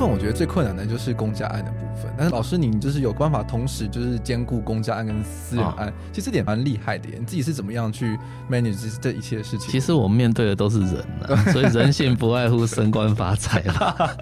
分我觉得最困难的就是公家案的部分。但是老师，你就是有办法同时就是兼顾公家案跟私人案，哦、其实这点蛮厉害的耶。你自己是怎么样去 manage 这一切的事情？其实我们面对的都是人啊，所以人性不外乎升官发财啦。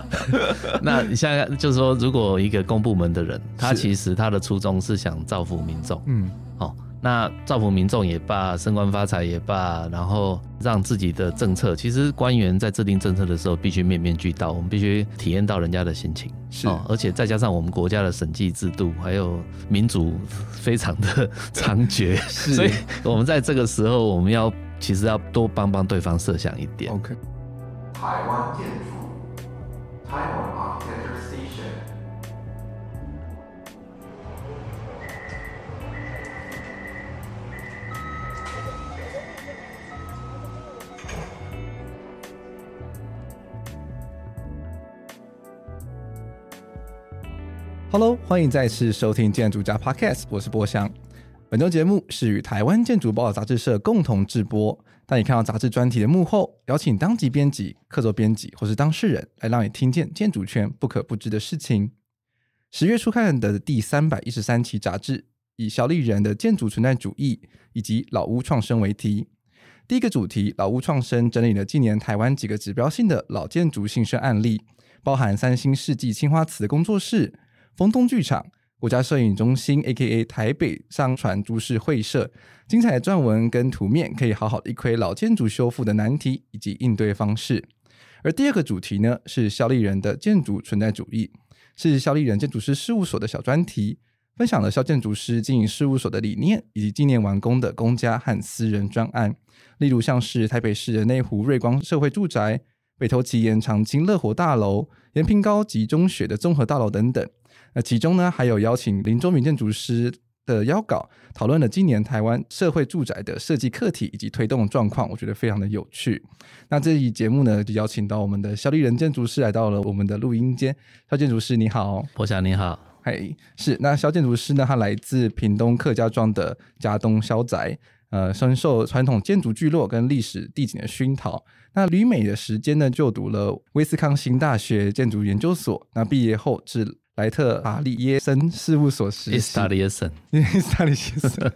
那你现在就是说，如果一个公部门的人，他其实他的初衷是想造福民众，嗯，好。那造福民众也罢，升官发财也罢，然后让自己的政策，其实官员在制定政策的时候，必须面面俱到，我们必须体验到人家的心情，是、哦，而且再加上我们国家的审计制度，还有民主非常的 猖獗，是所以我们在这个时候，我们要其实要多帮帮对方设想一点。OK，台湾建筑，台湾。Hello，欢迎再次收听建筑家 Podcast，我是波翔。本周节目是与台湾建筑报杂志社共同制播，带你看到杂志专题的幕后，邀请当集编辑、客座编辑或是当事人，来让你听见建筑圈不可不知的事情。十月初刊的第三百一十三期杂志，以萧立人的建筑存在主义以及老屋创生为题。第一个主题，老屋创生，整理了近年台湾几个指标性的老建筑兴盛案例，包含三星世纪青花瓷工作室。风东剧场、国家摄影中心 （A.K.A. 台北商船株式会社）精彩的撰文跟图面，可以好好的一窥老建筑修复的难题以及应对方式。而第二个主题呢，是萧立人的建筑存在主义，是萧立人建筑师事务所的小专题，分享了萧建筑师经营事务所的理念以及今年完工的公家和私人专案，例如像是台北市的内湖瑞光社会住宅、北投奇岩长青乐活大楼、延平高级中学的综合大楼等等。那其中呢，还有邀请林周明建筑师的邀稿，讨论了今年台湾社会住宅的设计课题以及推动状况，我觉得非常的有趣。那这一节目呢，就邀请到我们的萧立人建筑师来到了我们的录音间。萧建筑师你好，波祥你好，嘿，是那萧建筑师呢，他来自屏东客家庄的家东萧宅，呃，深受传统建筑聚落跟历史地景的熏陶。那旅美的时间呢，就读了威斯康星大学建筑研究所。那毕业后至莱特阿里耶森事务所实习。伊斯塔利耶森，伊斯塔利耶森，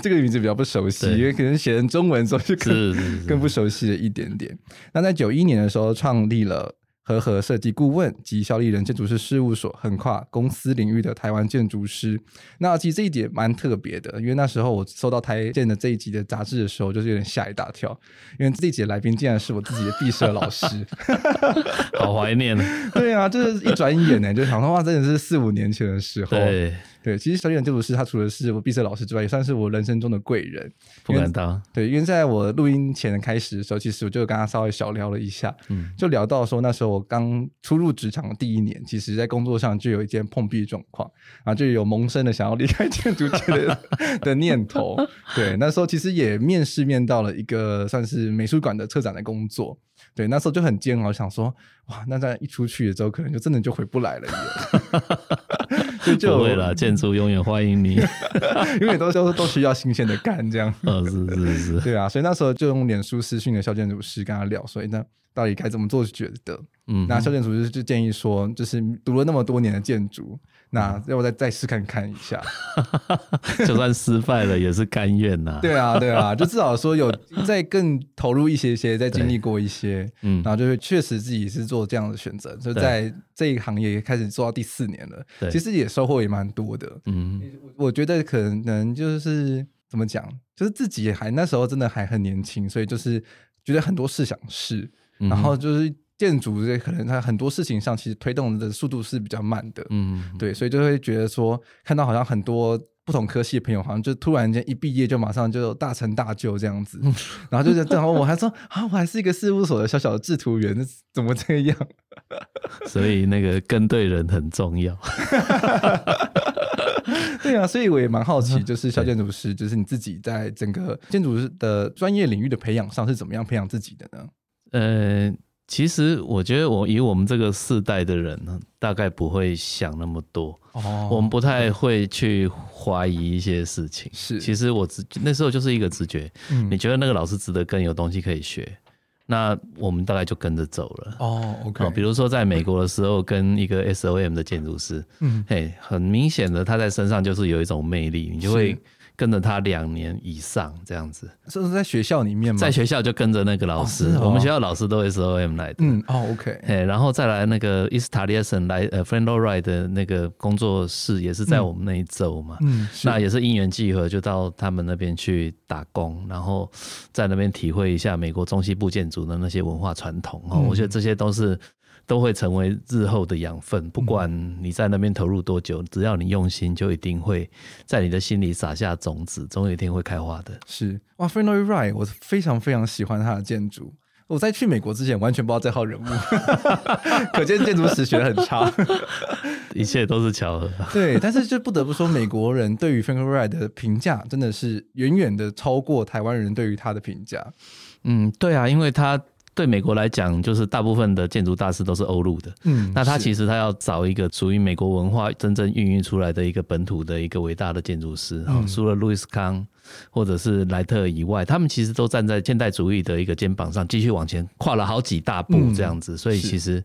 这个名字比较不熟悉，因为可能写成中文之后就更更不熟悉了一点点。那在九一年的时候，创立了。和和设计顾问及萧立人建筑师事务所，横跨公司领域的台湾建筑师。那其实这一点蛮特别的，因为那时候我收到台建的这一集的杂志的时候，就是有点吓一大跳，因为这一集的来宾竟然是我自己的毕设老师，好怀念。对啊，就是一转眼呢，就想说哇，真的是四五年前的时候。对。对，其实萧立人建筑师他除了是我毕设老师之外，也算是我人生中的贵人。不敢当。对，因为在我录音前开始的时候，其实我就跟他稍微小聊了一下，嗯，就聊到说那时候我刚初入职场的第一年，其实在工作上就有一件碰壁状况，然后就有萌生了想要离开建筑界的 的念头。对，那时候其实也面试面到了一个算是美术馆的策展的工作。对，那时候就很煎熬，想说哇，那在一出去的时候，可能就真的就回不来了。就会了，建筑永远欢迎你，因为都都都需要新鲜的干这样。嗯，是是是，对啊，所以那时候就用脸书私讯的肖建筑师跟他聊，所以那到底该怎么做？觉得，嗯，那肖建筑师就建议说，就是读了那么多年的建筑。那要不再再试看看一下，就算失败了也是甘愿呐。对啊，对啊，就至少说有再更投入一些些，再经历过一些，嗯，然后就是确实自己是做这样的选择，就在这一行业也开始做到第四年了。对，其实也收获也蛮多的。嗯，我觉得可能就是怎么讲，就是自己还那时候真的还很年轻，所以就是觉得很多事想试，然后就是。建筑这可能它很多事情上其实推动的速度是比较慢的，嗯，对，所以就会觉得说，看到好像很多不同科系的朋友，好像就突然间一毕业就马上就大成大就这样子，然后就是，然后我还说啊，我还是一个事务所的小小的制图员，怎么这样？所以那个跟对人很重要。对啊，所以我也蛮好奇，就是小建筑师，就是你自己在整个建筑师的专业领域的培养上是怎么样培养自己的呢？呃。其实我觉得，我以我们这个世代的人呢，大概不会想那么多。哦，我们不太会去怀疑一些事情。是，其实我直那时候就是一个直觉。嗯，你觉得那个老师值得跟，有东西可以学，那我们大概就跟着走了。哦，OK。比如说在美国的时候，跟一个 SOM 的建筑师，嗯，嘿，很明显的他在身上就是有一种魅力，你就会。跟着他两年以上这样子，这是在学校里面吗？在学校就跟着那个老师，哦哦、我们学校老师都是 SOM 来的。嗯，哦，OK。然后再来那个 East Taliesin 来呃 Frank Lloyd Wright 的那个工作室也是在我们那一周嘛。嗯，那也是因缘际合，就到他们那边去打工，然后在那边体会一下美国中西部建筑的那些文化传统。哦、嗯，我觉得这些都是。都会成为日后的养分，不管你在那边投入多久，只要你用心，就一定会在你的心里撒下种子，总有一天会开花的。是哇，Frank Lloyd Wright，我非常非常喜欢他的建筑。我在去美国之前完全不知道这号人物，可见建筑史学很差。一切都是巧合。对，但是就不得不说，美国人对于 Frank Wright 的评价真的是远远的超过台湾人对于他的评价。嗯，对啊，因为他。对美国来讲，就是大部分的建筑大师都是欧陆的。嗯，那他其实他要找一个属于美国文化真正孕育出来的一个本土的一个伟大的建筑师。嗯，除了路易斯康或者是莱特以外，他们其实都站在现代主义的一个肩膀上，继续往前跨了好几大步这样子。所以其实。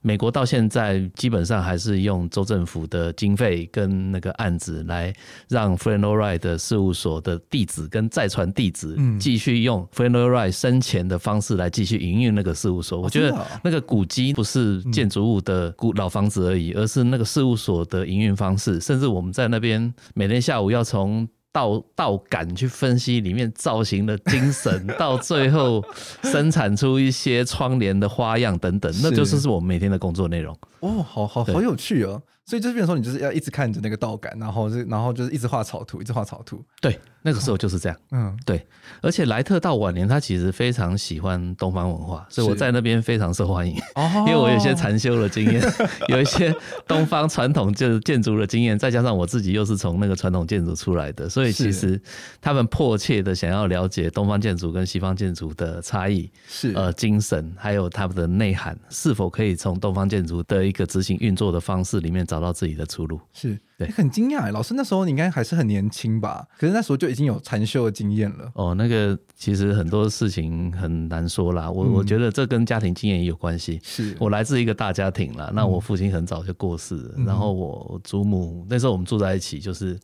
美国到现在基本上还是用州政府的经费跟那个案子来让 Frank Lloyd Wright 的事务所的地址跟再传地址继续用 Frank Lloyd Wright 生前的方式来继续营运那个事务所。我觉得那个古迹不是建筑物的古老房子而已，而是那个事务所的营运方式。甚至我们在那边每天下午要从道道感去分析里面造型的精神，到最后生产出一些窗帘的花样等等，那就是是我们每天的工作内容。哦，好好好有趣哦！所以就是变成说，你就是要一直看着那个道感，然后是然后就是一直画草图，一直画草图。对，那个时候就是这样。嗯，对。而且莱特到晚年，他其实非常喜欢东方文化，所以我在那边非常受欢迎。哦，因为我有一些禅修的经验，有一些东方传统就是建筑的经验，再加上我自己又是从那个传统建筑出来的，所以其实他们迫切的想要了解东方建筑跟西方建筑的差异，是呃精神，还有他们的内涵，是否可以从东方建筑的一个执行运作的方式里面找到自己的出路。是。对，很惊讶，老师那时候你应该还是很年轻吧？可是那时候就已经有禅修的经验了。哦，那个其实很多事情很难说啦。我、嗯、我觉得这跟家庭经验也有关系。是我来自一个大家庭啦，那我父亲很早就过世了，嗯、然后我祖母那时候我们住在一起，就是。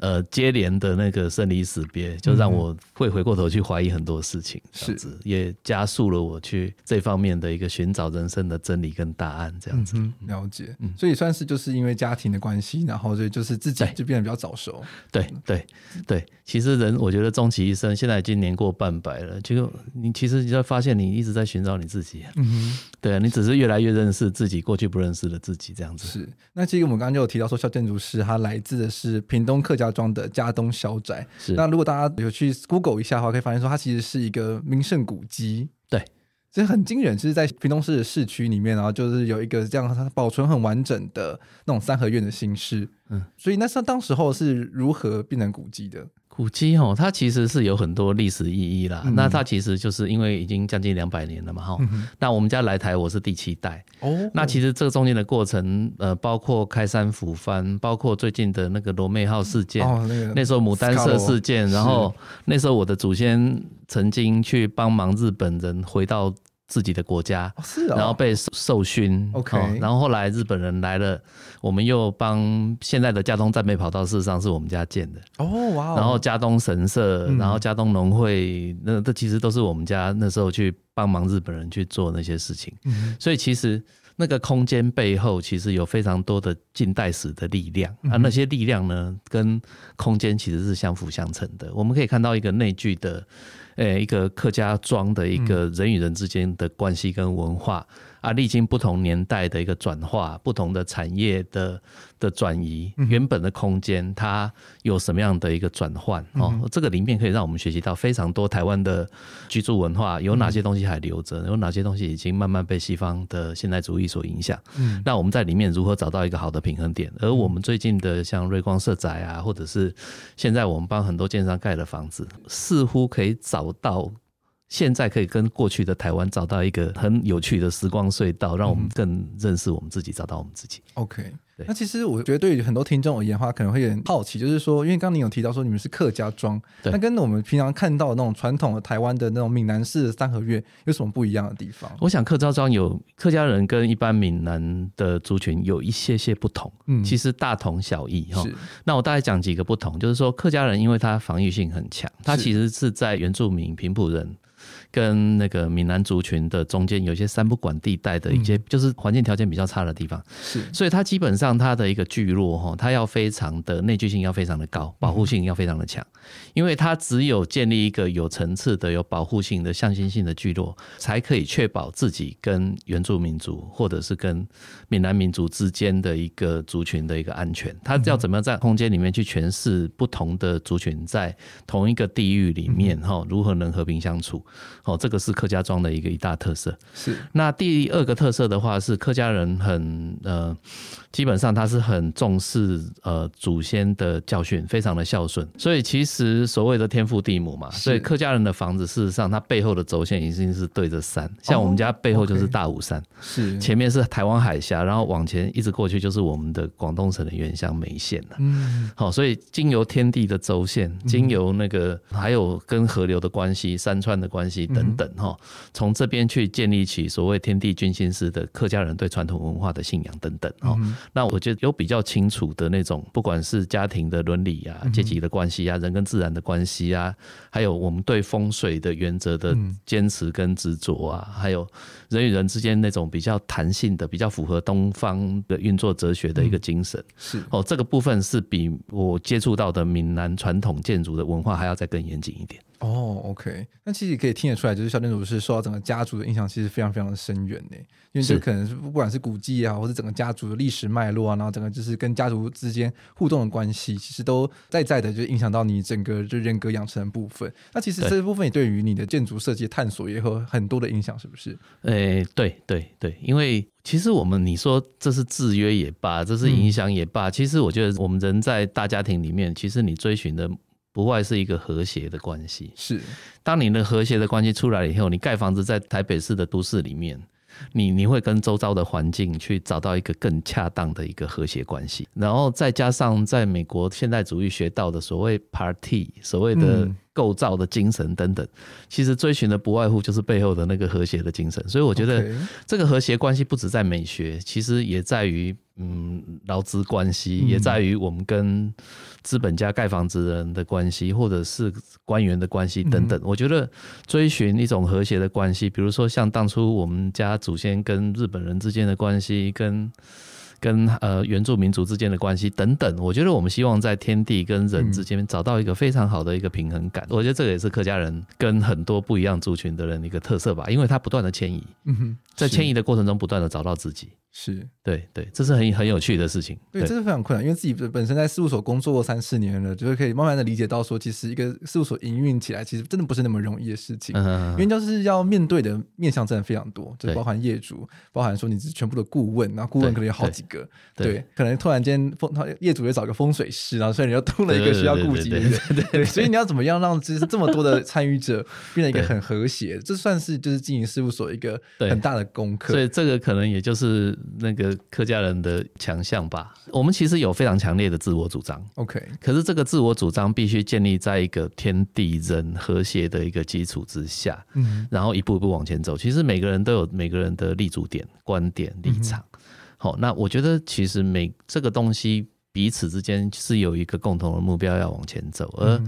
呃，接连的那个生离死别，就让我会回过头去怀疑很多事情，是、嗯，也加速了我去这方面的一个寻找人生的真理跟答案，这样子。嗯、了解，嗯，所以算是就是因为家庭的关系，然后所以就是自己就变得比较早熟。对对对，其实人我觉得终其一生，现在已经年过半百了，就你其实你就会发现你一直在寻找你自己。嗯哼，对啊，你只是越来越认识自己过去不认识的自己，这样子。是。那其实我们刚刚就有提到说，萧建筑师他来自的是屏东客家庄的家东小宅。是，那如果大家有去 Google 一下的话，可以发现说它其实是一个名胜古迹。对，其实很惊人，就是在屏东市的市区里面，然后就是有一个这样它保存很完整的那种三合院的形式。嗯，所以那是当时候是如何变成古迹的？古迹哦，它其实是有很多历史意义啦。嗯、那它其实就是因为已经将近两百年了嘛，哈、嗯。那我们家来台，我是第七代。哦。那其实这个中间的过程，呃，包括开山抚番，包括最近的那个罗妹号事件，哦那个、那时候牡丹社事件，然后那时候我的祖先曾经去帮忙日本人回到。自己的国家，是然后被受训，OK，然后后来日本人来了，我们又帮现在的加东战备跑道，事实上是我们家建的，哦哇，然后加东神社，然后加东农会，那这其实都是我们家那时候去帮忙日本人去做那些事情，所以其实那个空间背后其实有非常多的近代史的力量，啊，那些力量呢，跟空间其实是相辅相成的，我们可以看到一个内聚的。诶，一个客家庄的一个人与人之间的关系跟文化。啊，历经不同年代的一个转化，不同的产业的的转移，原本的空间它有什么样的一个转换？哦，这个里面可以让我们学习到非常多台湾的居住文化，有哪些东西还留着，有哪些东西已经慢慢被西方的现代主义所影响。嗯，那我们在里面如何找到一个好的平衡点？而我们最近的像瑞光社宅啊，或者是现在我们帮很多建商盖的房子，似乎可以找到。现在可以跟过去的台湾找到一个很有趣的时光隧道，让我们更认识我们自己，找到我们自己。OK，那其实我觉得对于很多听众而言的话，可能会有点好奇，就是说，因为刚刚你有提到说你们是客家庄，那跟我们平常看到的那种传统的台湾的那种闽南式的三合院有什么不一样的地方？我想客家庄有客家人跟一般闽南的族群有一些些不同，嗯，其实大同小异哈。那我大概讲几个不同，就是说客家人因为他防御性很强，他其实是在原住民平埔人。跟那个闽南族群的中间有一些三不管地带的一些，就是环境条件比较差的地方，是，所以它基本上它的一个聚落哈，它要非常的内聚性要非常的高，保护性要非常的强，因为它只有建立一个有层次的、有保护性的、向心性的聚落，才可以确保自己跟原住民族或者是跟闽南民族之间的一个族群的一个安全。它要怎么样在空间里面去诠释不同的族群在同一个地域里面哈，如何能和平相处？哦，这个是客家庄的一个一大特色。是，那第二个特色的话是客家人很呃，基本上他是很重视呃祖先的教训，非常的孝顺。所以其实所谓的天父地母嘛，所以客家人的房子事实上它背后的轴线已经是对着山，像我们家背后就是大武山，是前面是台湾海峡，然后往前一直过去就是我们的广东省的原乡梅县了。嗯，好，所以经由天地的轴线，经由那个还有跟河流的关系、山川的关系。等等哈，从这边去建立起所谓天地君心师的客家人对传统文化的信仰等等哈。那我觉得有比较清楚的那种，不管是家庭的伦理啊、阶级的关系啊、人跟自然的关系啊，还有我们对风水的原则的坚持跟执着啊，还有人与人之间那种比较弹性的、比较符合东方的运作哲学的一个精神。是。哦，这个部分是比我接触到的闽南传统建筑的文化还要再更严谨一点。哦、oh，OK，那其实可以听得出来，就是小店主是受到整个家族的影响，其实非常非常的深远呢。因为这可能是不管是古迹啊，或者整个家族的历史脉络啊，然后整个就是跟家族之间互动的关系，其实都在在的就影响到你整个就人格养成的部分。那其实这部分也对于你的建筑设计探索也有很多的影响，是不是？诶，对对对，因为其实我们你说这是制约也罢，这是影响也罢，嗯，其实我觉得我们人在大家庭里面，其实你追寻的。不外是一个和谐的关系。是，当你的和谐的关系出来了以后，你盖房子在台北市的都市里面，你你会跟周遭的环境去找到一个更恰当的一个和谐关系。然后再加上在美国现代主义学到的所谓 party，所谓的构造的精神等等，其实追寻的不外乎就是背后的那个和谐的精神。所以我觉得这个和谐关系不止在美学，其实也在于。嗯，劳资关系也在于我们跟资本家盖房子的人的关系，或者是官员的关系等等。我觉得追寻一种和谐的关系，比如说像当初我们家祖先跟日本人之间的关系，跟跟呃原住民族之间的关系等等。我觉得我们希望在天地跟人之间找到一个非常好的一个平衡感。我觉得这个也是客家人跟很多不一样族群的人一个特色吧，因为他不断的迁移，在迁移的过程中不断的找到自己。是对对，这是很很有趣的事情。对，这是非常困难，因为自己本身在事务所工作过三四年了，就是可以慢慢的理解到说，其实一个事务所营运起来，其实真的不是那么容易的事情。嗯，因为就是要面对的面向真的非常多，就包含业主，包含说你是全部的顾问，然后顾问可能有好几个，对，可能突然间风业主也找个风水师，然后所以你又多了一个需要顾及的人，对对，所以你要怎么样让其实这么多的参与者变成一个很和谐，这算是就是经营事务所一个很大的功课。所以这个可能也就是。那个客家人的强项吧，我们其实有非常强烈的自我主张。OK，可是这个自我主张必须建立在一个天地人和谐的一个基础之下，嗯，然后一步一步往前走。其实每个人都有每个人的立足点、观点、立场。好，那我觉得其实每这个东西彼此之间是有一个共同的目标要往前走，而。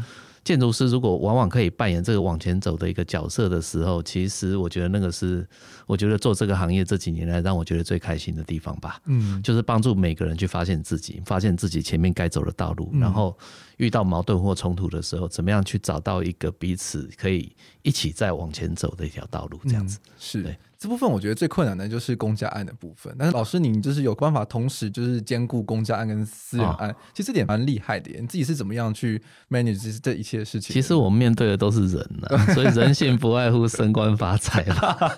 建筑师如果往往可以扮演这个往前走的一个角色的时候，其实我觉得那个是我觉得做这个行业这几年来让我觉得最开心的地方吧。嗯，就是帮助每个人去发现自己，发现自己前面该走的道路，然后遇到矛盾或冲突的时候，怎么样去找到一个彼此可以一起再往前走的一条道路，这样子。嗯，是。对。这部分我觉得最困难的就是公家案的部分，但是老师您就是有办法同时就是兼顾公家案跟私人案，哦、其实这点蛮厉害的。你自己是怎么样去 manage 这一切的事情？其实我们面对的都是人呐、啊，所以人性不外乎升官发财嘛。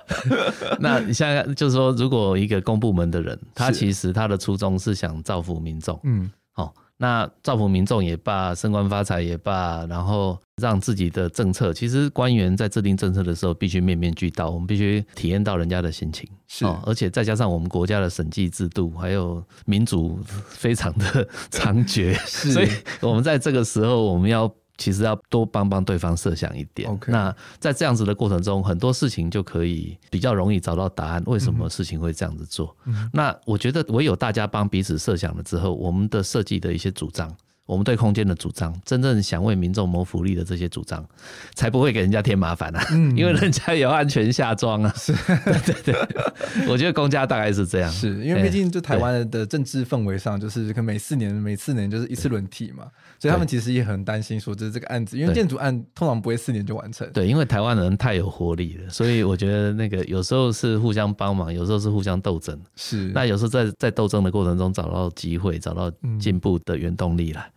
那你现在就是说，如果一个公部门的人，他其实他的初衷是想造福民众，嗯，好。那造福民众也罢，升官发财也罢，然后让自己的政策，其实官员在制定政策的时候，必须面面俱到，我们必须体验到人家的心情，是、哦，而且再加上我们国家的审计制度，还有民主非常的 猖獗，是所以我们在这个时候，我们要。其实要多帮帮对方设想一点。那在这样子的过程中，很多事情就可以比较容易找到答案。为什么事情会这样子做？嗯、那我觉得唯有大家帮彼此设想了之后，我们的设计的一些主张。我们对空间的主张，真正想为民众谋福利的这些主张，才不会给人家添麻烦啊！嗯、因为人家有安全下庄啊。是，对对对，我觉得公家大概是这样。是因为毕竟就台湾的政治氛围上，就是可每四年每四年就是一次轮替嘛，所以他们其实也很担心说，就是这个案子，因为建筑案通常不会四年就完成。对，因为台湾人太有活力了，所以我觉得那个有时候是互相帮忙，有时候是互相斗争。是，那有时候在在斗争的过程中找到机会，找到进步的原动力来。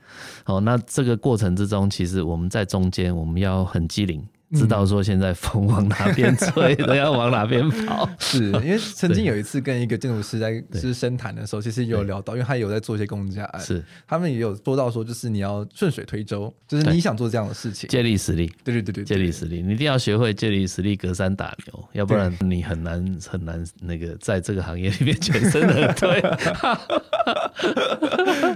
好，那这个过程之中，其实我们在中间，我们要很机灵。知道说现在风往哪边吹，都要往哪边跑。是因为曾经有一次跟一个建筑师在就是深谈的时候，其实也有聊到，因为他有在做一些公家案，是。他们也有说到说，就是你要顺水推舟，就是你想做这样的事情，借力使力。对对对对，借力使力，你一定要学会借力使力，隔山打牛，要不然你很难很难那个在这个行业里面全身而退。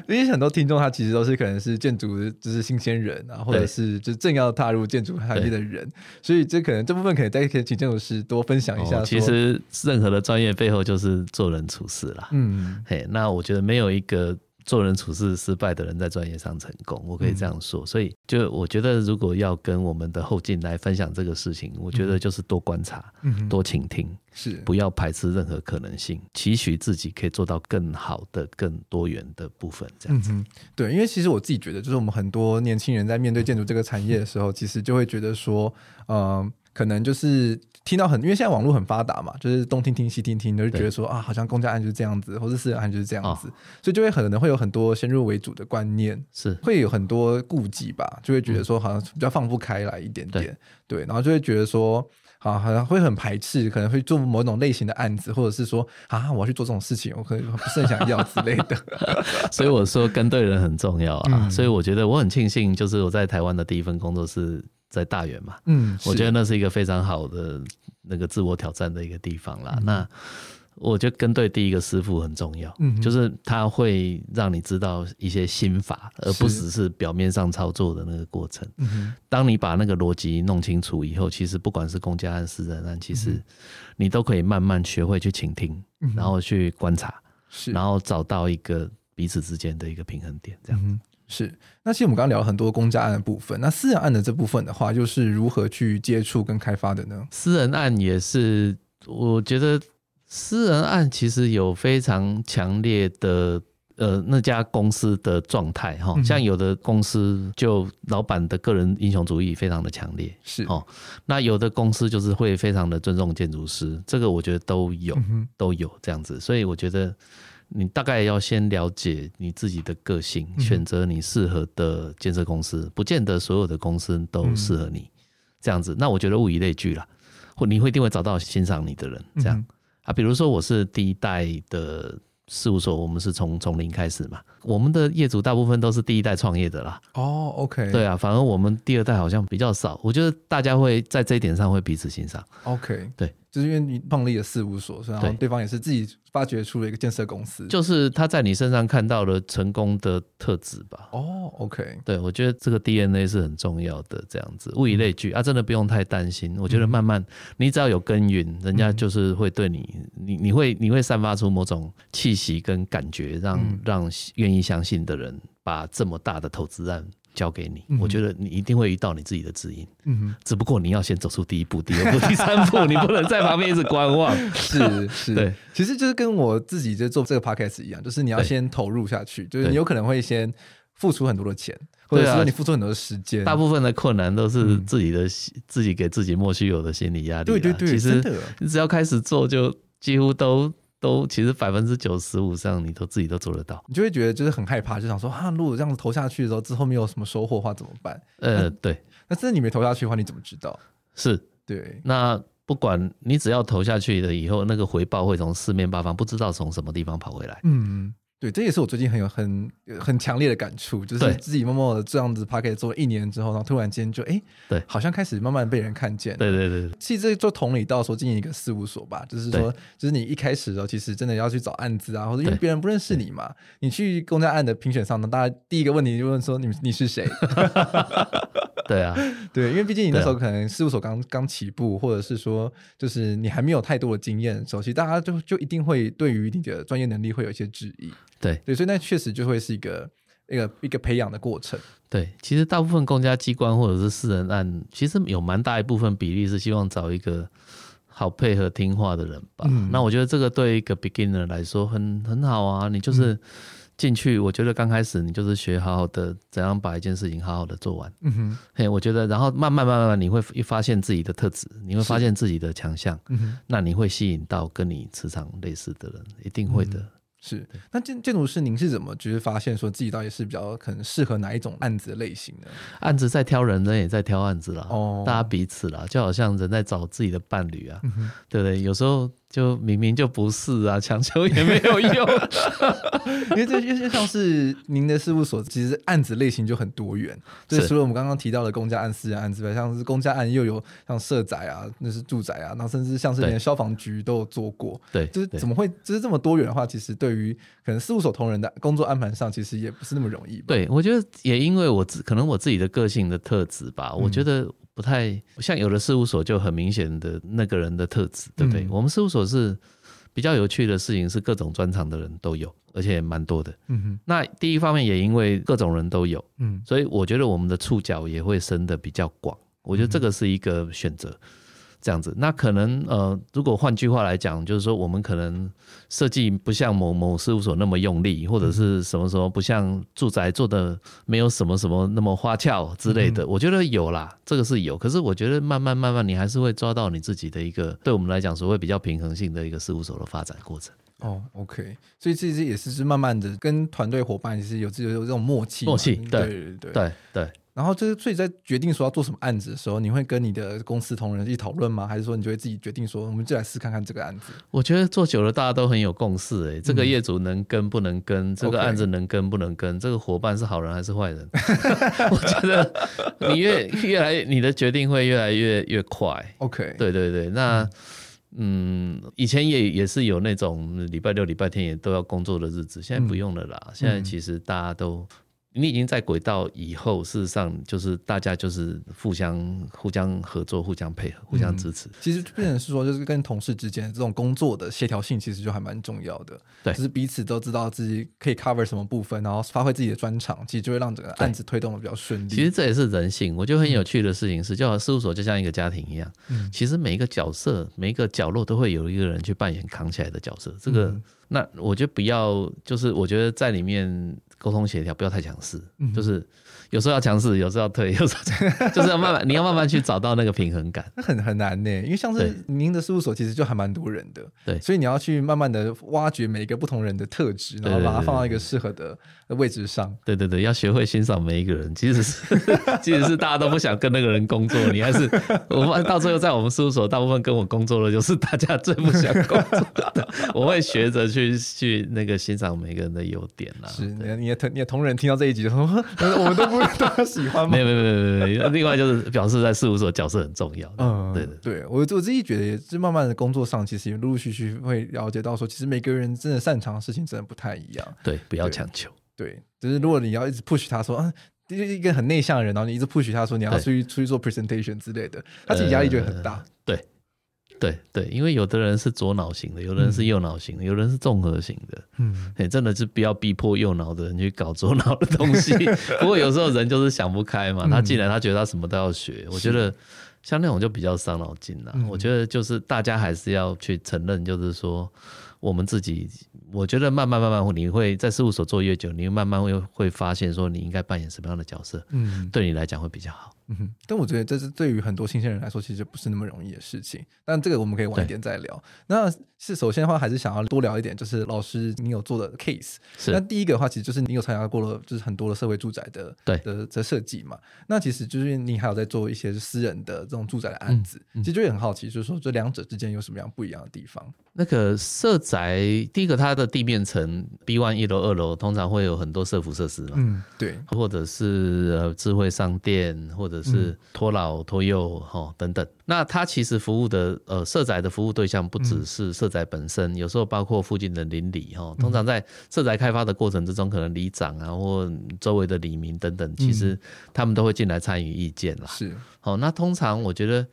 因为很多听众他其实都是可能是建筑就是新鲜人啊，或者是就正要踏入建筑行业的人。所以这可能这部分可以再可以请建筑师多分享一下。其实任何的专业背后就是做人处事啦。嗯，嘿，那我觉得没有一个。做人处事失败的人在专业上成功，我可以这样说。所以，就我觉得，如果要跟我们的后进来分享这个事情，我觉得就是多观察，嗯多倾听，是不要排斥任何可能性，期许自己可以做到更好的、更多元的部分。这样子，对，因为其实我自己觉得，就是我们很多年轻人在面对建筑这个产业的时候，其实就会觉得说，嗯。可能就是听到很，因为现在网络很发达嘛，就是东听听西听听，都是觉得说啊，好像公家案就是这样子，或者私人案就是这样子，哦、所以就会可能会有很多先入为主的观念，是。会有很多顾忌吧，就会觉得说好像比较放不开来一点点，对，对，然后就会觉得说，啊，好像会很排斥，可能会做某种类型的案子，或者是说啊，我要去做这种事情，我可能不是很想要之类的。所以我说跟对人很重要啊，嗯、所以我觉得我很庆幸，就是我在台湾的第一份工作是。在大园嘛，嗯，我觉得那是一个非常好的那个自我挑战的一个地方啦。嗯、那我觉得跟对第一个师傅很重要，嗯，就是他会让你知道一些心法，而不只是表面上操作的那个过程。嗯，当你把那个逻辑弄清楚以后，其实不管是公家案、私人案，其实你都可以慢慢学会去倾听，然后去观察，是，然后找到一个彼此之间的一个平衡点，这样。嗯是，那其实我们刚刚聊了很多公家案的部分，那私人案的这部分的话，又是如何去接触跟开发的呢？私人案也是，我觉得私人案其实有非常强烈的呃那家公司的状态哈，像有的公司就老板的个人英雄主义非常的强烈，是哦，那有的公司就是会非常的尊重建筑师，这个我觉得都有都有这样子，所以我觉得。你大概要先了解你自己的个性，选择你适合的建设公司，不见得所有的公司都适合你。这样子，那我觉得物以类聚啦，或你会一定会找到欣赏你的人。这样啊，比如说我是第一代的事务所，我们是从从零开始嘛，我们的业主大部分都是第一代创业的啦。哦，OK，对啊，反而我们第二代好像比较少。我觉得大家会在这一点上会彼此欣赏。OK，对。就是因为你创立了事务所，然后对方也是自己发掘出了一个建设公司，就是他在你身上看到了成功的特质吧。哦，OK，对，我觉得这个 DNA 是很重要的，这样子物以类聚啊，真的不用太担心。我觉得慢慢，你只要有耕耘，人家就是会对你，你你会你会散发出某种气息跟感觉，让让愿意相信的人把这么大的投资案。交给你，我觉得你一定会遇到你自己的指引。嗯哼，只不过你要先走出第一步、第二步、第三步，你不能在旁边一直观望。是是，对，其实就是跟我自己在做这个 podcast 一样，就是你要先投入下去，就是你有可能会先付出很多的钱，或者是说你付出很多的时间。大部分的困难都是自己的，自己给自己莫须有的心理压力。对对对，其实你只要开始做，就几乎都。都其实百分之九十五上，你都自己都做得到，你就会觉得就是很害怕，就想说啊，如果这样子投下去的时候，之后没有什么收获的话怎么办？呃，对。那真的你没投下去的话，你怎么知道？是对。那不管你只要投下去了以后，那个回报会从四面八方，不知道从什么地方跑回来。嗯，对，这也是我最近很有很很强烈的感触，就是自己默默的这样子 podcast 做了一年之后，然后突然间就哎，对，好像开始慢慢被人看见。对对对，其实这就同理到说经营一个事务所吧，就是说，就是你一开始的时候，其实真的要去找案子啊，或者因为别人不认识你嘛，你去公家案的评选上呢，大家第一个问题就问说你你是谁？对啊，对，因为毕竟你那时候可能事务所刚刚起步，或者是说就是你还没有太多的经验，首先大家就就一定会对于你的专业能力会有一些质疑。对对，所以那确实就会是一个一个一个培养的过程。对，其实大部分公家机关或者是私人案，其实有蛮大一部分比例是希望找一个好配合听话的人吧。嗯、那我觉得这个对一个 beginner 来说很很好啊。你就是进去，我觉得刚开始你就是学好好的怎样把一件事情好好的做完。嗯哼，嘿，我觉得然后慢慢慢慢你会发现自己的特质，你会发现自己的强项。嗯哼，那你会吸引到跟你磁场类似的人，一定会的。嗯是，那建建筑师，您是怎么就是发现说自己到底是比较可能适合哪一种案子类型的？案子在挑人，呢也在挑案子啦。哦，大家彼此啦，就好像人在找自己的伴侣啊，嗯、对不对？有时候。就明明就不是啊，强求也没有用，因为这就像是您的事务所，其实案子类型就很多元。就是除了我们刚刚提到的公家案、私人案之外，像是公家案又有像社宅啊，那是住宅啊，然后甚至像是连消防局都有做过。对，就是怎么会就是这么多元的话，其实对于可能事务所同仁的工作安排上，其实也不是那么容易。对，我觉得也因为我自可能我自己的个性的特质吧，嗯、我觉得。不太像有的事务所就很明显的那个人的特质，对不对？嗯、我们事务所是比较有趣的事情，是各种专长的人都有，而且也蛮多的。嗯哼。那第一方面也因为各种人都有，嗯，所以我觉得我们的触角也会伸得比较广。我觉得这个是一个选择。这样子，那可能呃，如果换句话来讲，就是说我们可能设计不像某某事务所那么用力，或者是什么什么不像住宅做的没有什么什么那么花俏之类的。我觉得有啦，这个是有。可是我觉得慢慢慢慢，你还是会抓到你自己的一个，对我们来讲所谓比较平衡性的一个事务所的发展过程。哦，OK，所以这实也是是慢慢的跟团队伙伴也是有有有这种默契，默契，对对对对对。然后就是，所以在决定说要做什么案子的时候，你会跟你的公司同仁一起讨论吗？还是说你就会自己决定说，我们就来试看看这个案子？我觉得做久了，大家都很有共识。哎，这个业主能跟不能跟，嗯、这个案子能跟不能跟.这个伙伴是好人还是坏人？我觉得你越越来，你的决定会越来越越快。OK，对对对。那嗯，以前也也是有那种礼拜六、礼拜天也都要工作的日子，现在不用了啦。嗯、现在其实大家都。你已经在轨道以后，事实上就是大家就是互相互相合作、互相配合、互相支持。嗯、其实变成是说，就是跟同事之间这种工作的协调性，其实就还蛮重要的。对，就是彼此都知道自己可以 cover 什么部分，然后发挥自己的专长，其实就会让整个案子推动的比较顺利。其实这也是人性。我觉得很有趣的事情是，就好像事务所就像一个家庭一样。嗯，其实每一个角色、每一个角落都会有一个人去扮演扛起来的角色。这个，嗯、那我觉得不要，就是我觉得在里面。沟通协调不要太强势，嗯、就是有时候要强势，有时候要退，有时候就是要慢慢，你要慢慢去找到那个平衡感。那很很难呢，因为像是您的事务所其实就还蛮多人的，对，所以你要去慢慢的挖掘每一个不同人的特质，然后把它放到一个适合的位置上。对对对，要学会欣赏每一个人，即使是 即使是大家都不想跟那个人工作，你还是 我们到最后在我们事务所，大部分跟我工作的就是大家最不想工作的。我会学着去去去那个欣赏每个人的优点啦。是。你的同你的同仁听到这一集就说，我们都不都 喜欢吗？没有没有没有没有。另外就是表示在事务所角色很重要。嗯，对的对，我我自己觉得也是慢慢的工作上，其实也陆陆续续会了解到说，其实每个人真的擅长的事情真的不太一样。对，不要强求。对，就是如果你要一直 push 他说，啊，一个很内向的人，然后你一直 push 他说你要出去出去做 presentation 之类的，他自己压力就会很大。对。对对，因为有的人是左脑型的，有的人是右脑型的，嗯、有的人是综合型的。嗯，哎，真的是不要逼迫右脑的人去搞左脑的东西。不过有时候人就是想不开嘛，他既然他觉得他什么都要学，嗯、我觉得像那种就比较伤脑筋了。是我觉得就是大家还是要去承认，就是说我们自己，我觉得慢慢慢慢你会在事务所做越久，你会慢慢会会发现说你应该扮演什么样的角色，嗯，对你来讲会比较好。嗯哼，但我觉得这是对于很多新鲜人来说，其实不是那么容易的事情。但这个我们可以晚一点再聊。那是首先的话，还是想要多聊一点，就是老师你有做的 case。是。那第一个的话，其实就是你有参加过了，就是很多的社会住宅的对的的设计嘛。那其实就是你还有在做一些私人的这这种住宅的案子，嗯嗯、其实就也很好奇，就是说这两者之间有什么样不一样的地方？那个社宅，第一个它的地面层 B one 一楼、二楼通常会有很多社服设施嘛，嗯，对，或者是呃智慧商店，或者是托老托幼哈等等。那它其实服务的呃社宅的服务对象不只是社宅本身，有时候包括附近的邻里哈。通常在社宅开发的过程之中，可能里长啊或周围的里民等等，其实他们都会进来参与意见啦。是，好，那通常我觉得。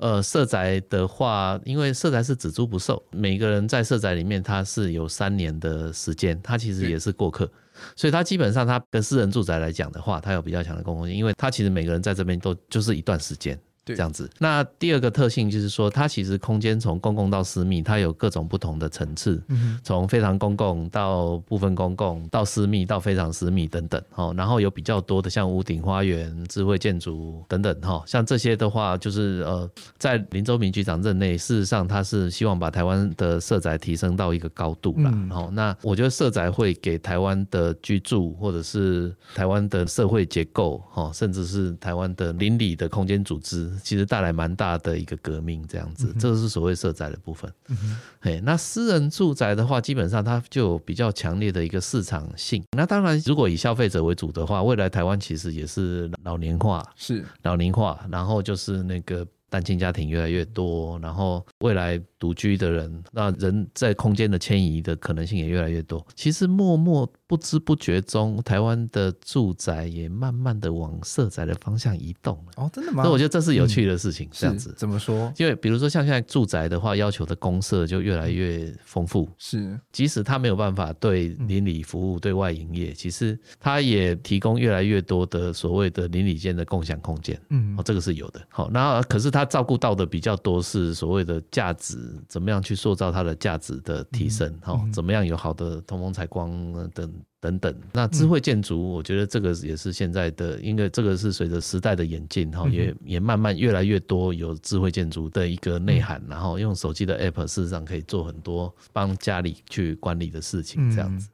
呃，社宅的话，因为社宅是只租不售，每个人在社宅里面他是有三年的时间，他其实也是过客，所以他基本上他跟私人住宅来讲的话，他有比较强的公共性，因为他其实每个人在这边都就是一段时间。这样子，那第二个特性就是说，它其实空间从公共到私密，它有各种不同的层次，从非常公共到部分公共到私密到非常私密等等，哦，然后有比较多的像屋顶花园、智慧建筑等等，哈，像这些的话，就是呃，在林周明局长任内，事实上他是希望把台湾的社宅提升到一个高度啦。哦，那我觉得社宅会给台湾的居住或者是台湾的社会结构，哈，甚至是台湾的邻里的空间组织。其实带来蛮大的一个革命，这样子，嗯、这个是所谓社宅的部分。嗯、哼那私人住宅的话，基本上它就有比较强烈的一个市场性。那当然，如果以消费者为主的话，未来台湾其实也是老年化，是老龄化，然后就是那个单亲家庭越来越多，然后未来。独居的人，那人在空间的迁移的可能性也越来越多。其实默默不知不觉中，台湾的住宅也慢慢的往社宅的方向移动了。哦，真的吗？所以我觉得这是有趣的事情。嗯、这样子怎么说？因为比如说像现在住宅的话，要求的公社就越来越丰富。是，即使他没有办法对邻里服务、对外营业，其实他也提供越来越多的所谓的邻里间的共享空间。嗯，哦，这个是有的。好，那可是他照顾到的比较多是所谓的价值。怎么样去塑造它的价值的提升？哈、嗯，怎么样有好的通风采光等等等。那智慧建筑，我觉得这个也是现在的，因为这个是随着时代的演进，哈，也也慢慢越来越多有智慧建筑的一个内涵。然后用手机的 app，事实上可以做很多帮家里去管理的事情，这样子。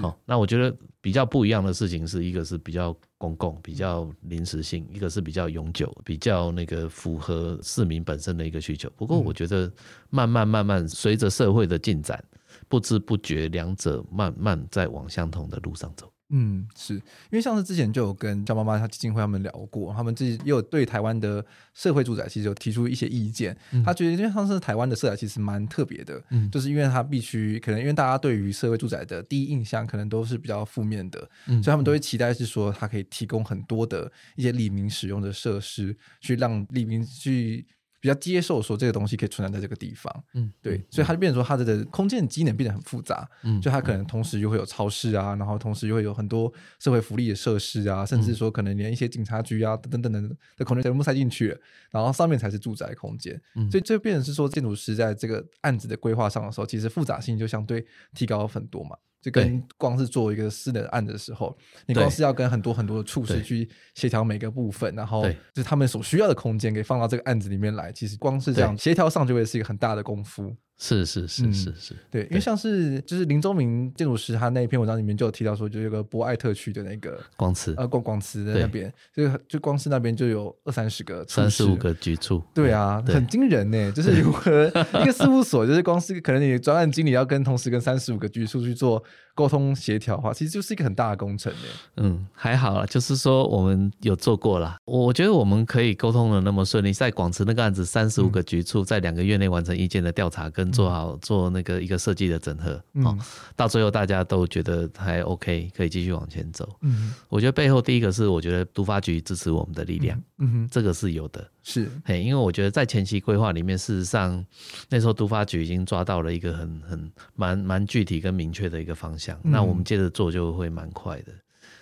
好，那我觉得比较不一样的事情是一个是比较公共、比较临时性，一个是比较永久、比较那个符合市民本身的一个需求。不过我觉得慢慢慢慢随着社会的进展，不知不觉两者慢慢在往相同的路上走。嗯，是因为像是之前就有跟张妈妈她基金会他们聊过，他们自己也有对台湾的社会住宅其实有提出一些意见。嗯、他觉得因为像是台湾的社宅其实蛮特别的，嗯，就是因为他必须可能因为大家对于社会住宅的第一印象可能都是比较负面的，嗯，所以他们都会期待是说它可以提供很多的一些利民使用的设施，去让利民去。比较接受说这个东西可以存在在这个地方，嗯，对，所以它就变成说它的空间的机能变得很复杂，嗯，就它可能同时又会有超市啊，然后同时又会有很多社会福利的设施啊，甚至说可能连一些警察局啊等等等等的空间全部塞进去了，然后上面才是住宅空间，嗯，所以这变成是说建筑师在这个案子的规划上的时候，其实复杂性就相对提高了很多嘛。就跟光是做一个私人案的时候，你光是要跟很多很多的处室去协调每个部分，然后就是他们所需要的空间给放到这个案子里面来，其实光是这样协调上就会是一个很大的功夫。是是是是是，对，因为像是就是林宗明建筑师他那一篇文章里面就有提到说，就有个博爱特区的那个光慈呃光广慈的那边，就就光是那边就有二三十个三十五个局处，对啊，很惊人呢。就是如何一个事务所，就是光是可能你专案经理要跟同时跟三十五个局处去做沟通协调的话，其实就是一个很大的工程呢。嗯，还好啦，就是说我们有做过啦。我觉得我们可以沟通的那么顺利，在广慈那个案子，三十五个局处在两个月内完成意见的调查跟。做好做那个一个设计的整合，嗯，到最后大家都觉得还 OK，可以继续往前走。嗯，我觉得背后第一个是我觉得都发局支持我们的力量，嗯哼，这个是有的，是嘿，因为我觉得在前期规划里面，事实上那时候都发局已经抓到了一个很很蛮蛮具体跟明确的一个方向，那我们接着做就会蛮快的。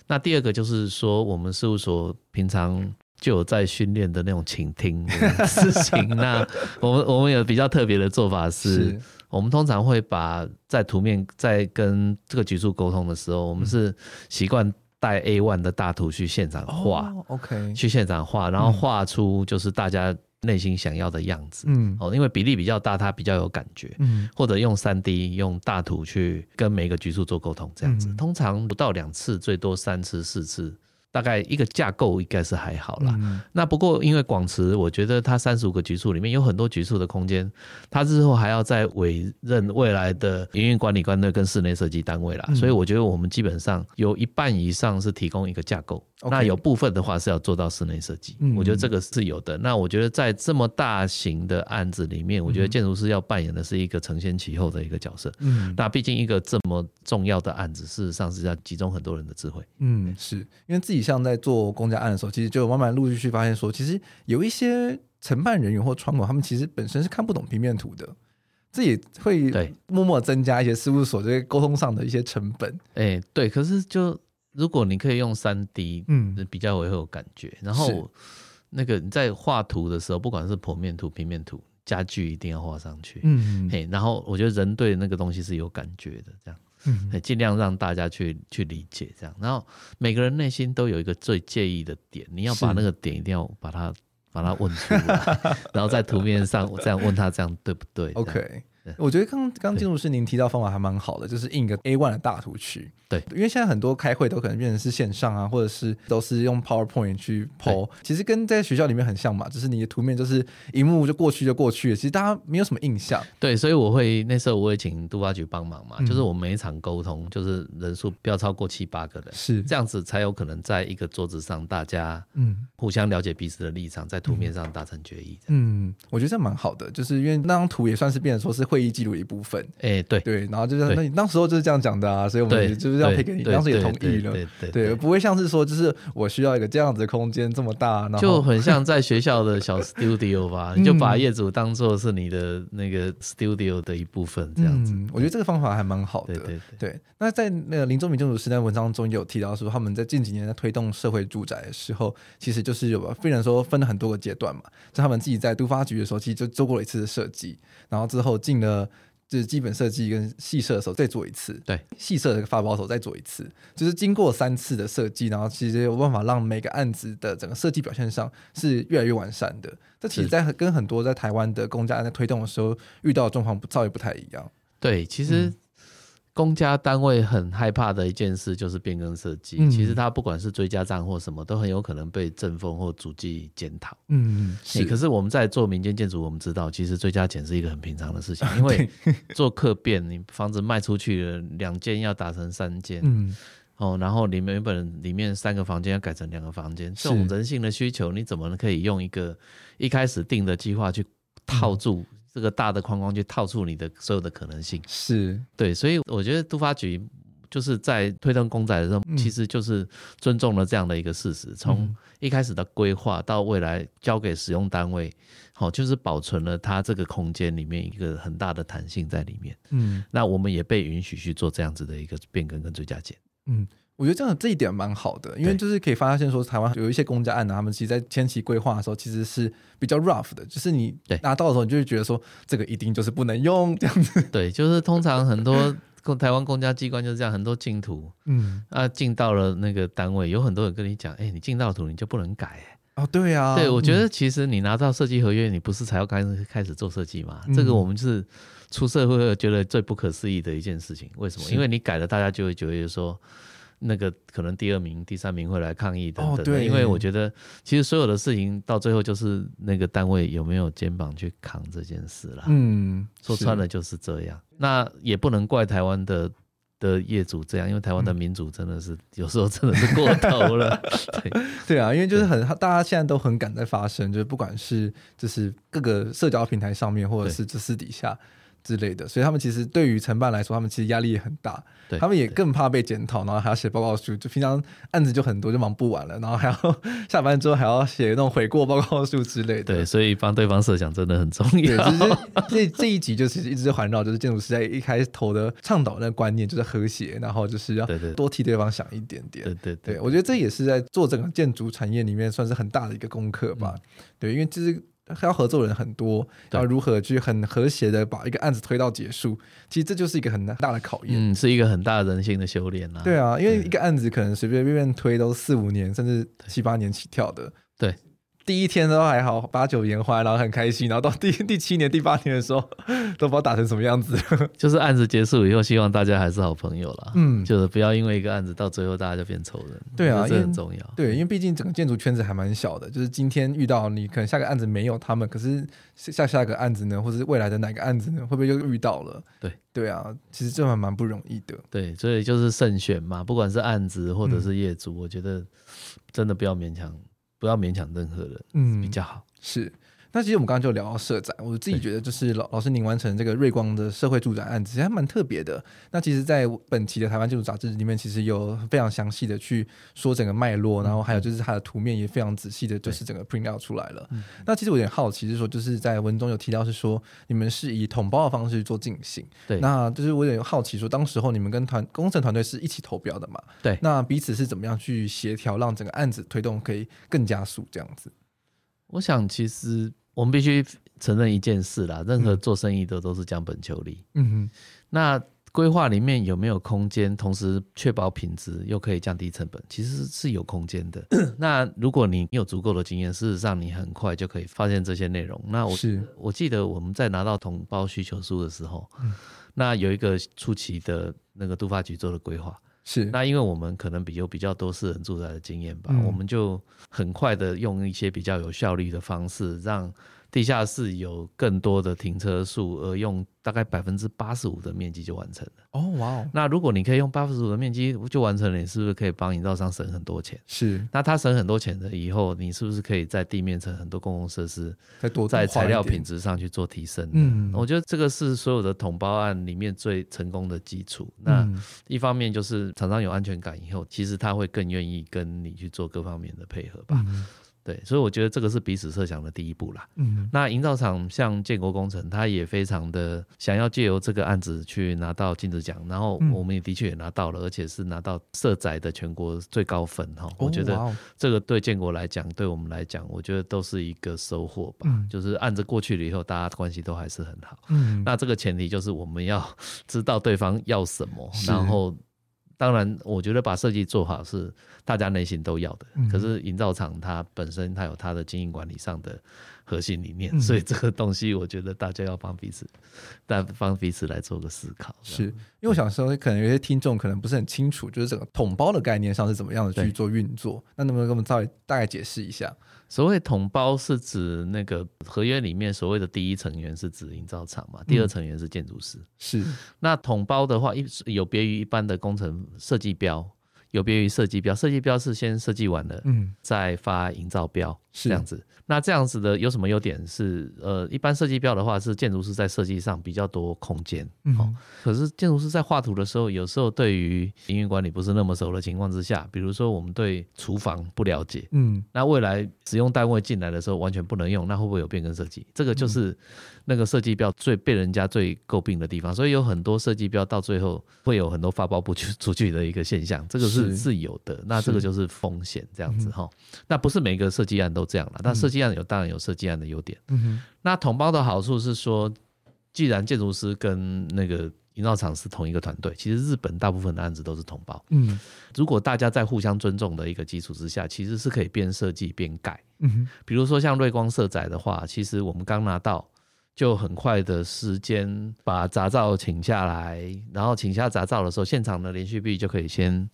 那第二个就是说，我们事务所平常。就有在训练的那种倾听的事情。那我们我们有比较特别的做法是，是我们通常会把在图面在跟这个局处沟通的时候，我们是习惯带 A one 的大图去现场画。哦，OK，去现场画，然后画出就是大家内心想要的样子。嗯，哦，因为比例比较大，它比较有感觉。嗯，或者用三 D 用大图去跟每个局处做沟通，这样子，通常不到两次，最多三次四次。大概一个架构应该是还好啦。嗯、那不过因为广慈，我觉得它三十五个局处里面有很多局处的空间，它日后还要再委任未来的营运管理官队跟室内设计单位啦。嗯、所以我觉得我们基本上有一半以上是提供一个架构，嗯、那有部分的话是要做到室内设计。嗯、我觉得这个是有的。那我觉得在这么大型的案子里面，我觉得建筑师要扮演的是一个承先启后的一个角色。嗯，那毕竟一个这么重要的案子，事实上是要集中很多人的智慧。嗯，是因为自己。像在做公家案的时候，其实就慢慢陆续去发现说，其实有一些承办人员或窗口，他们其实本身是看不懂平面图的，这也会默默增加一些事务所这些沟通上的一些成本。哎、欸，对，可是就如果你可以用三 D，嗯，比较会有感觉。嗯、然后那个你在画图的时候，不管是剖面图、平面图，家具一定要画上去。嗯，嘿，然后我觉得人对那个东西是有感觉的，这样。嗯，尽量让大家去去理解这样，然后每个人内心都有一个最介意的点，你要把那个点一定要把它把它问出来，然后在图面上这样问他，这样对不对？OK。我觉得刚刚建筑师您提到方法还蛮好的，就是印个 A one 的大图去。对，因为现在很多开会都可能变成是线上啊，或者是都是用 PowerPoint 去 PO，其实跟在学校里面很像嘛，就是你的图面就是一幕就过去就过去了，其实大家没有什么印象。对，所以我会那时候我会请杜发局帮忙嘛，嗯、就是我们每一场沟通就是人数不要超过七八个人，是这样子才有可能在一个桌子上大家嗯互相了解彼此的立场，在图面上达成决议。嗯，我觉得这蛮好的，就是因为那张图也算是变成说是会。会议记录一部分，哎、欸，对。对，然后就是那你当时候就是这样讲的啊，所以我们就是这样配给你，当时也同意了，对对对，不会像是说就是我需要一个这样子的空间这么大，然后就很像在学校的小 studio 吧，你就把业主当做是你的那个 studio 的一部分这样子。嗯、我觉得这个方法还蛮好的，对对对，对。那在那个林宗民建筑师在文章中也有提到说，他们在近几年在推动社会住宅的时候，其实就是有非常说分了很多个阶段嘛，就他们自己在都发局的时候，其实就做过了一次的设计，然后之后进了。就是基本设计跟细设的时候再做一次，对，细设的发包的时候再做一次，就是经过三次的设计，然后其实有办法让每个案子的整个设计表现上是越来越完善的。这其实，在跟很多在台湾的公家案在推动的时候遇到的状况稍微不太一样。对，其实。嗯公家单位很害怕的一件事就是变更设计，嗯、其实它不管是追加账或什么，都很有可能被政风或主计检讨。嗯，是。可是我们在做民间建筑，我们知道其实追加减是一个很平常的事情，因为 做客变，你房子卖出去了，两间要打成三间，嗯，哦，然后里面原本里面三个房间要改成两个房间，这种人性的需求，你怎么可以用一个一开始定的计划去套住？嗯这个大的框框去套出你的所有的可能性，是对，所以我觉得都发局就是在推动公仔的时候，嗯、其实就是尊重了这样的一个事实，从一开始的规划到未来交给使用单位，好，就是保存了它这个空间里面一个很大的弹性在里面。嗯，那我们也被允许去做这样子的一个变更跟追加减。嗯。我觉得这样这一点蛮好的，因为就是可以发现说，台湾有一些公家案呢，他们其实在前期规划的时候其实是比较 rough 的，就是你拿到的时候，你就会觉得说这个一定就是不能用这样子。对，就是通常很多 公台湾公家机关就是这样，很多进图，嗯，啊进到了那个单位，有很多人跟你讲，哎，你进到图你就不能改，哎，哦，对啊，对，我觉得其实你拿到设计合约，你不是才要开始开始做设计吗？嗯、这个我们是出社会觉得最不可思议的一件事情，为什么？因为你改了，大家就会觉得说。那个可能第二名、第三名会来抗议等等的，对，因为我觉得其实所有的事情到最后就是那个单位有没有肩膀去扛这件事啦。嗯，说穿了就是这样。那也不能怪台湾的的业主这样，因为台湾的民主真的是有时候真的是过头了。对对啊，因为就是很大家现在都很敢在发声，就是不管是就是各个社交平台上面，或者是这私底下。之类的，所以他们其实对于承办来说，他们其实压力也很大，对他们也更怕被检讨，然后还要写报告书，就平常案子就很多，就忙不完了，然后还要 下班之后还要写那种悔过报告书之类的。对，所以帮对方设想真的很重要。对，其实这这一集就是一直环绕，就是建筑师在一开头的倡导那个观念，就是和谐，然后就是要多替对方想一点点。对对对，对，我觉得这也是在做整个建筑产业里面算是很大的一个功课吧。嗯、对，因为其实。要合作的人很多，要如何去很和谐的把一个案子推到结束？其实这就是一个很大的考验，嗯，是一个很大的人性的修炼啊。对啊，因为一个案子可能随随便便推都四五年，甚至七八年起跳的。对，第一天都还好，把酒言欢，然后很开心，然后到第 第七年、第八年的时候，都不知道打成什么样子。就是案子结束以后，希望大家还是好朋友啦。嗯，就是不要因为一个案子到最后大家就变仇人。对啊，这很重要。对，因为毕竟整个建筑圈子还蛮小的，就是今天遇到你，可能下个案子没有他们，可是下下个案子呢，或者是未来的哪个案子呢，会不会又遇到了？对，对啊，其实这还蛮不容易的。对，所以就是慎选嘛，不管是案子或者是业主，嗯、我觉得真的不要勉强。不要勉强任何人，嗯，比较好。是，那其实我们刚刚就聊到社宅，我自己觉得就是老老师您完成这个瑞光的社会住宅案子，其实还蛮特别的。那其实，在本期的台湾建筑杂志里面，其实有非常详细的去说整个脉络，然后还有就是它的图面也非常仔细的，就是整个 print out 出来了。那其实我有点好奇，是说就是在文中有提到是说你们是以统包的方式做进行，对，那就是我有点好奇说，当时候你们跟团工程团队是一起投标的嘛？对，那彼此是怎么样去协调，让整个案子推动可以更加速这样子？我想，其实我们必须承认一件事啦，任何做生意的都是将本求利。嗯哼，那规划里面有没有空间，同时确保品质又可以降低成本，其实是有空间的。那如果你有足够的经验，事实上你很快就可以发现这些内容。那我是我记得我们在拿到同胞需求书的时候，嗯、那有一个初期的那个都发局做的规划。是，那因为我们可能比有比较多私人住宅的经验吧，嗯、我们就很快的用一些比较有效率的方式让。地下室有更多的停车数，而用大概百分之八十五的面积就完成了。哦，哇哦！那如果你可以用八十五的面积就完成了，你是不是可以帮营造商省很多钱？是。那他省很多钱的以后，你是不是可以在地面层很多公共设施，再多在材料品质上去做提升？嗯，我觉得这个是所有的统包案里面最成功的基础。那一方面就是厂商有安全感以后，其实他会更愿意跟你去做各方面的配合吧。嗯对，所以我觉得这个是彼此设想的第一步啦。嗯，那营造厂像建国工程，他也非常的想要借由这个案子去拿到金质奖，然后我们也的确也拿到了，而且是拿到社宅的全国最高分哈。哦，我觉得这个对建国来讲，对我们来讲，我觉得都是一个收获吧。嗯，就是案子过去了以后，大家关系都还是很好。嗯，那这个前提就是我们要 知道对方要什么，然后。当然，我觉得把设计做好是大家内心都要的。嗯、可是营造厂它本身它有它的经营管理上的核心理念，嗯、所以这个东西我觉得大家要帮彼此，大家帮彼此来做个思考。是因为我想说，可能有些听众可能不是很清楚，就是整个统包的概念上是怎么样的去做运作。那能不能给我们稍微大概解释一下？所谓统包是指那个合约里面所谓的第一成员是指营造厂嘛，第二成员是建筑师。嗯、是，那统包的话，一有别于一般的工程设计标，有别于设计标，设计标是先设计完了，嗯，再发营造标，是这样子。那这样子的有什么优点？是呃，一般设计标的话是建筑师在设计上比较多空间，嗯、哦，可是建筑师在画图的时候，有时候对于营运管理不是那么熟的情况之下，比如说我们对厨房不了解，嗯，那未来使用单位进来的时候完全不能用，那会不会有变更设计？这个就是那个设计标最被人家最诟病的地方，所以有很多设计标到最后会有很多发包不出 出去的一个现象，这个是是。有的，那这个就是风险这样子哈，嗯、那不是每个设计案都这样了，但设计。这样有当然有设计案的优点，嗯哼。那统包的好处是说，既然建筑师跟那个营造厂是同一个团队，其实日本大部分的案子都是统包，嗯。如果大家在互相尊重的一个基础之下，其实是可以边设计边盖，嗯哼。比如说像瑞光社宅的话，其实我们刚拿到，就很快的时间把杂照请下来，然后请下杂照的时候，现场的连续壁就可以先。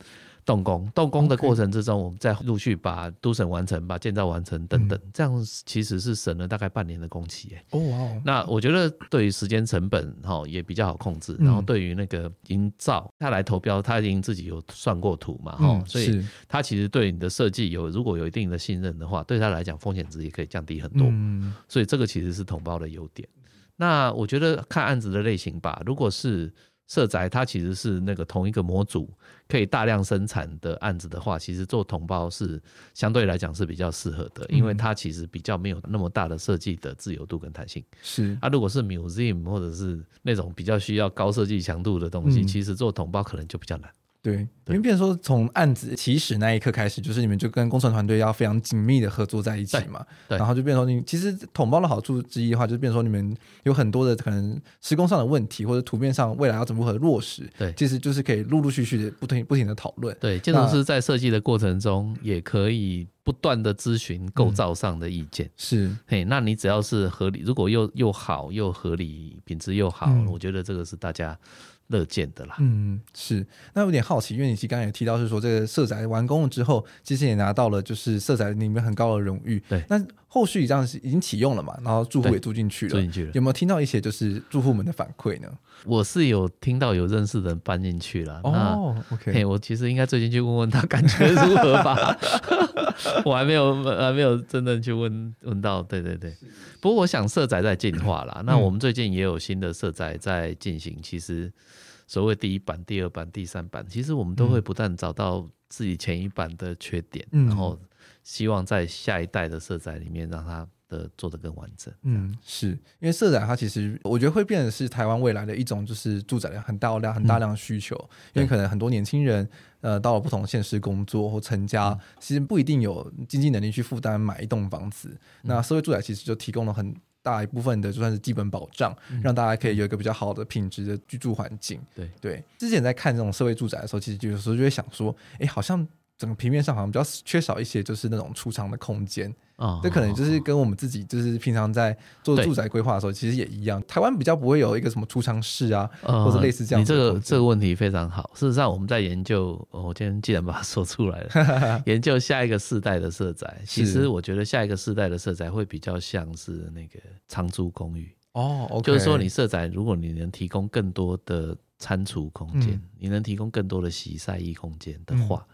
动工，动工的过程之中，我们再陆续把都审完成，把建造完成等等，这样其实是省了大概半年的工期。哦，哇！那我觉得对于时间成本哈也比较好控制，然后对于那个营造他来投标，他已经自己有算过图嘛，哈，所以他其实对你的设计有如果有一定的信任的话，对他来讲风险值也可以降低很多。嗯，所以这个其实是统包的优点。那我觉得看案子的类型吧，如果是。社宅它其实是那个同一个模组可以大量生产的案子的话，其实做同胞是相对来讲是比较适合的，因为它其实比较没有那么大的设计的自由度跟弹性。是啊，如果是 museum 或者是那种比较需要高设计强度的东西，其实做同胞可能就比较难。对，因为变成说从案子起始那一刻开始，就是你们就跟工程团队要非常紧密的合作在一起嘛。对。对然后就变成说，你其实统包的好处之一的话，就变成说你们有很多的可能施工上的问题，或者图片上未来要怎么如何落实。对。其实就是可以陆陆续续的不停不停的讨论。对，建筑师在设计的过程中也可以不断的咨询构造上的意见。嗯、是。嘿，那你只要是合理，如果又又好又合理，品质又好，嗯、我觉得这个是大家。乐见的啦，嗯，是。那有点好奇，因为你其实刚才也提到是说，这个社宅完工了之后，其实也拿到了就是社宅里面很高的荣誉。对。那后续这样是已经启用了嘛？然后住户也住进去了，住进去了。有没有听到一些就是住户们的反馈呢？我是有听到有认识的人搬进去了。哦，OK。我其实应该最近去问问他感觉如何吧。我还没有还没有真正去问问到。对对对。不过我想社宅在进化啦。那我们最近也有新的社宅在进行。其实。所谓第一版、第二版、第三版，其实我们都会不断找到自己前一版的缺点，嗯、然后希望在下一代的色宅里面让它的做得更完整。嗯，是因为社宅它其实我觉得会变成是台湾未来的一种就是住宅量很大量、很大量的需求，嗯、因为可能很多年轻人呃到了不同的县市工作或成家，嗯、其实不一定有经济能力去负担买一栋房子。嗯、那社会住宅其实就提供了很大一部分的就算是基本保障，嗯、让大家可以有一个比较好的品质的居住环境。对对，之前在看这种社会住宅的时候，其实有时候就会想说，哎，好像整个平面上好像比较缺少一些，就是那种储藏的空间。啊，这可能就是跟我们自己就是平常在做住宅规划的时候，其实也一样。台湾比较不会有一个什么储藏室啊，或者类似这样。你这个这个问题非常好。事实上，我们在研究，我今天既然把它说出来了，研究下一个世代的社宅。其实我觉得下一个世代的社宅会比较像是那个长租公寓哦，就是说你社宅，如果你能提供更多的餐厨空间，你能提供更多的洗晒衣空间的话，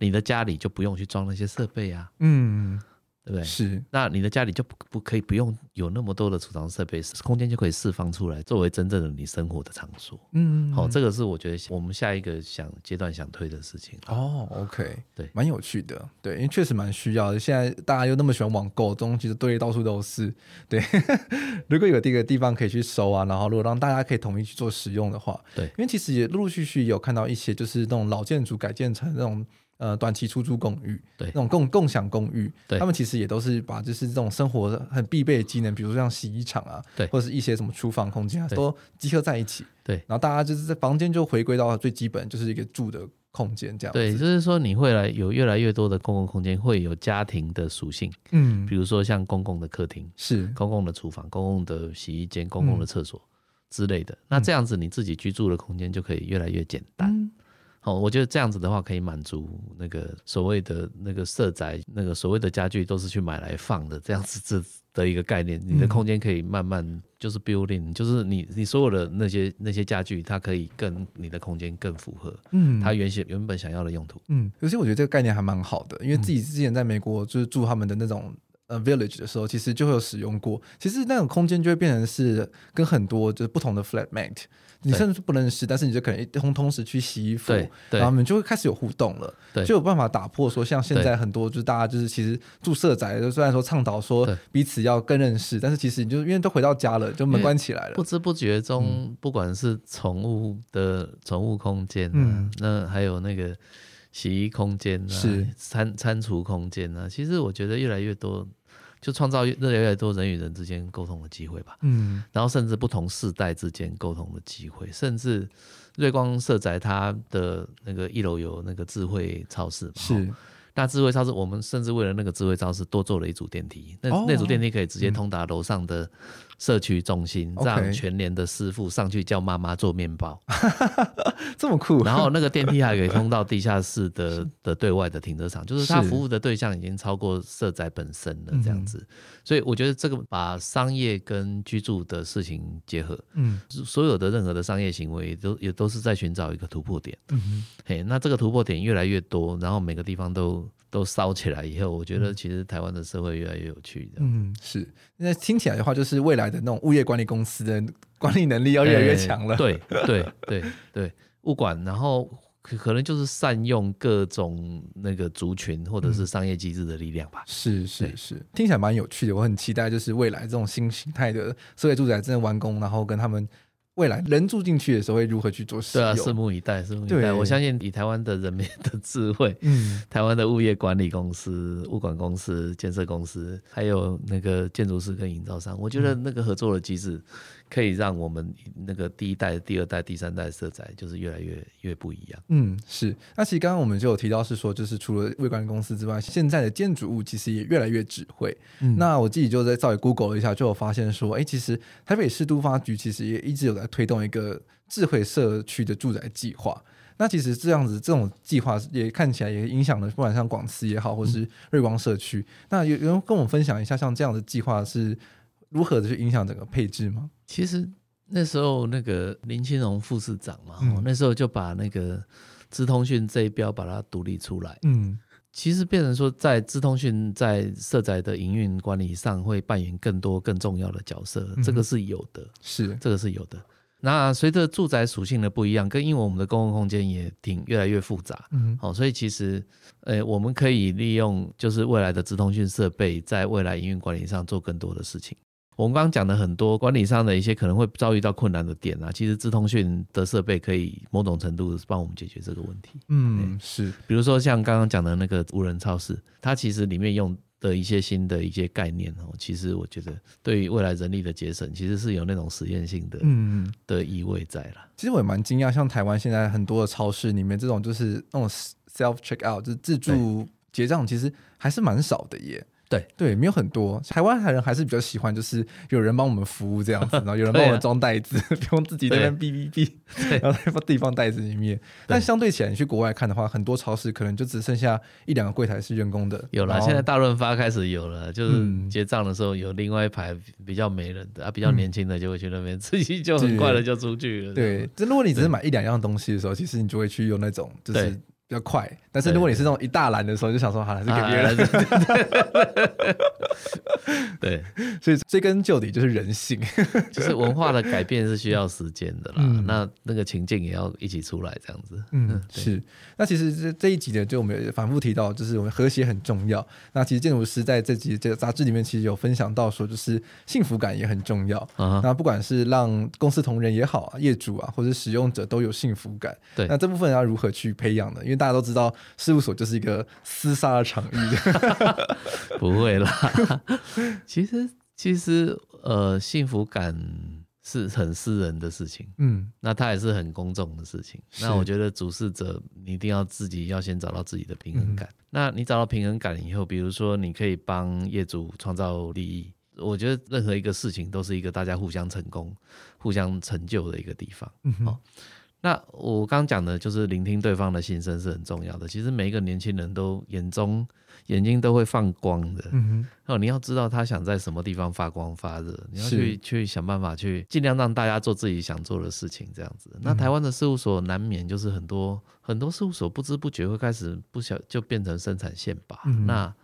你的家里就不用去装那些设备啊。嗯。对不对？是，那你的家里就不不可以不用有那么多的储藏设备，空间就可以释放出来，作为真正的你生活的场所。嗯，好、哦，这个是我觉得我们下一个想阶段想推的事情。哦，OK，对，蛮有趣的，对，因为确实蛮需要的。现在大家又那么喜欢网购，东西堆到处都是。对，如果有这个地方可以去收啊，然后如果让大家可以统一去做使用的话，对，因为其实也陆陆续续有看到一些就是那种老建筑改建成那种。呃，短期出租公寓，对，那种共共享公寓，对，他们其实也都是把就是这种生活很必备的技能，比如说像洗衣厂啊，对，或者是一些什么厨房空间啊，都集合在一起，对，然后大家就是在房间就回归到最基本，就是一个住的空间这样。对，就是说你会来有越来越多的公共空间会有家庭的属性，嗯，比如说像公共的客厅，是公共的厨房、公共的洗衣间、公共的厕所之类的。嗯、那这样子你自己居住的空间就可以越来越简单。嗯哦，我觉得这样子的话可以满足那个所谓的那个色宅，那个所谓的家具都是去买来放的，这样子这的一个概念，你的空间可以慢慢就是 building，就是你你所有的那些那些家具，它可以跟你的空间更符合，嗯，它原先原本想要的用途，嗯，而且我觉得这个概念还蛮好的，因为自己之前在美国就是住他们的那种呃 village 的时候，其实就会有使用过，其实那种空间就会变成是跟很多就是不同的 flatmate。你甚至不认识，但是你就可能一同同时去洗衣服，然后你们就会开始有互动了，就有办法打破说像现在很多就是大家就是其实住社宅，就虽然说倡导说彼此要更认识，但是其实你就因为都回到家了，就门关起来了，不知不觉中，不管是宠物的宠物空间，嗯，那还有那个洗衣空间啊，是。餐餐厨空间啊，其实我觉得越来越多。就创造越来越多人与人之间沟通的机会吧，嗯，然后甚至不同世代之间沟通的机会，甚至瑞光社宅它的那个一楼有那个智慧超市嘛，是。那智慧超市，我们甚至为了那个智慧超市多做了一组电梯，那、oh, 那组电梯可以直接通达楼上的社区中心，嗯、让全联的师傅上去叫妈妈做面包，这么酷。然后那个电梯还可以通到地下室的 的对外的停车场，就是他服务的对象已经超过社宅本身了，这样子。所以我觉得这个把商业跟居住的事情结合，嗯，所有的任何的商业行为都也都是在寻找一个突破点，嗯，嘿，那这个突破点越来越多，然后每个地方都。都烧起来以后，我觉得其实台湾的社会越来越有趣。嗯，是。那听起来的话，就是未来的那种物业管理公司的 管理能力要越来越强了。欸、对对对对，物管，然后可能就是善用各种那个族群或者是商业机制的力量吧。嗯、是是是，听起来蛮有趣的。我很期待，就是未来这种新形态的社会住宅真的完工，然后跟他们。未来人住进去的时候会如何去做使用？对啊，拭目以待，拭目以待。我相信以台湾的人民的智慧，嗯，台湾的物业管理公司、物管公司、建设公司，还有那个建筑师跟营造商，我觉得那个合作的机制。可以让我们那个第一代、第二代、第三代的社宅就是越来越越不一样。嗯，是。那其实刚刚我们就有提到是说，就是除了物管公司之外，现在的建筑物其实也越来越智慧。嗯，那我自己就在稍微 Google 了一下，就有发现说，哎，其实台北市都发局其实也一直有在推动一个智慧社区的住宅计划。那其实这样子这种计划也看起来也影响了，不管像广慈也好，或是瑞光社区。嗯、那有有人跟我们分享一下，像这样的计划是如何的去影响整个配置吗？其实那时候那个林清荣副市长嘛，嗯、那时候就把那个资通讯这一标把它独立出来。嗯，其实变成说，在资通讯在社宅的营运管理上会扮演更多更重要的角色，嗯、这个是有的，是这个是有的。那随着住宅属性的不一样，跟因为我们的公共空间也挺越来越复杂，嗯，好，所以其实呃，我们可以利用就是未来的资通讯设备，在未来营运管理上做更多的事情。我们刚刚讲的很多管理上的一些可能会遭遇到困难的点啊，其实资通讯的设备可以某种程度帮我们解决这个问题。嗯，是，比如说像刚刚讲的那个无人超市，它其实里面用的一些新的一些概念哦，其实我觉得对于未来人力的节省，其实是有那种实验性的嗯的意味在了。其实我也蛮惊讶，像台湾现在很多的超市里面，这种就是那种 self check out 就是自助结账，其实还是蛮少的耶。对。对，没有很多。台湾人还是比较喜欢，就是有人帮我们服务这样子，然后有人帮我们装袋子，啊、不用自己在那边哔哔哔，然后再把自己放袋子里面。但相对起来，你去国外看的话，很多超市可能就只剩下一两个柜台是人工的。有了，现在大润发开始有了，就是结账的时候有另外一排比较没人的啊，比较年轻的就会去那边，自己就很快的就出去了。对，这如果你只是买一两样东西的时候，其实你就会去用那种就是。比较快，但是如果你是那种一大篮的时候，就想说好还是给别人。对，所以追根究底就是人性，就是文化的改变是需要时间的啦。嗯、那那个情境也要一起出来，这样子。嗯，是。那其实这这一集呢，就我们反复提到，就是我们和谐很重要。那其实建筑师在这集这个杂志里面，其实有分享到说，就是幸福感也很重要。啊、那不管是让公司同仁也好啊，业主啊，或者使用者都有幸福感。对。那这部分要如何去培养呢？因为大家都知道，事务所就是一个厮杀的场域。不会啦，其实其实呃，幸福感是很私人的事情。嗯，那它也是很公众的事情。那我觉得主事者你一定要自己要先找到自己的平衡感。嗯、那你找到平衡感以后，比如说你可以帮业主创造利益，我觉得任何一个事情都是一个大家互相成功、互相成就的一个地方。嗯哼那我刚讲的就是聆听对方的心声是很重要的。其实每一个年轻人都眼中眼睛都会放光的，嗯哼。哦，你要知道他想在什么地方发光发热，你要去去想办法去尽量让大家做自己想做的事情，这样子。那台湾的事务所难免就是很多很多事务所不知不觉会开始不小就变成生产线吧。嗯。那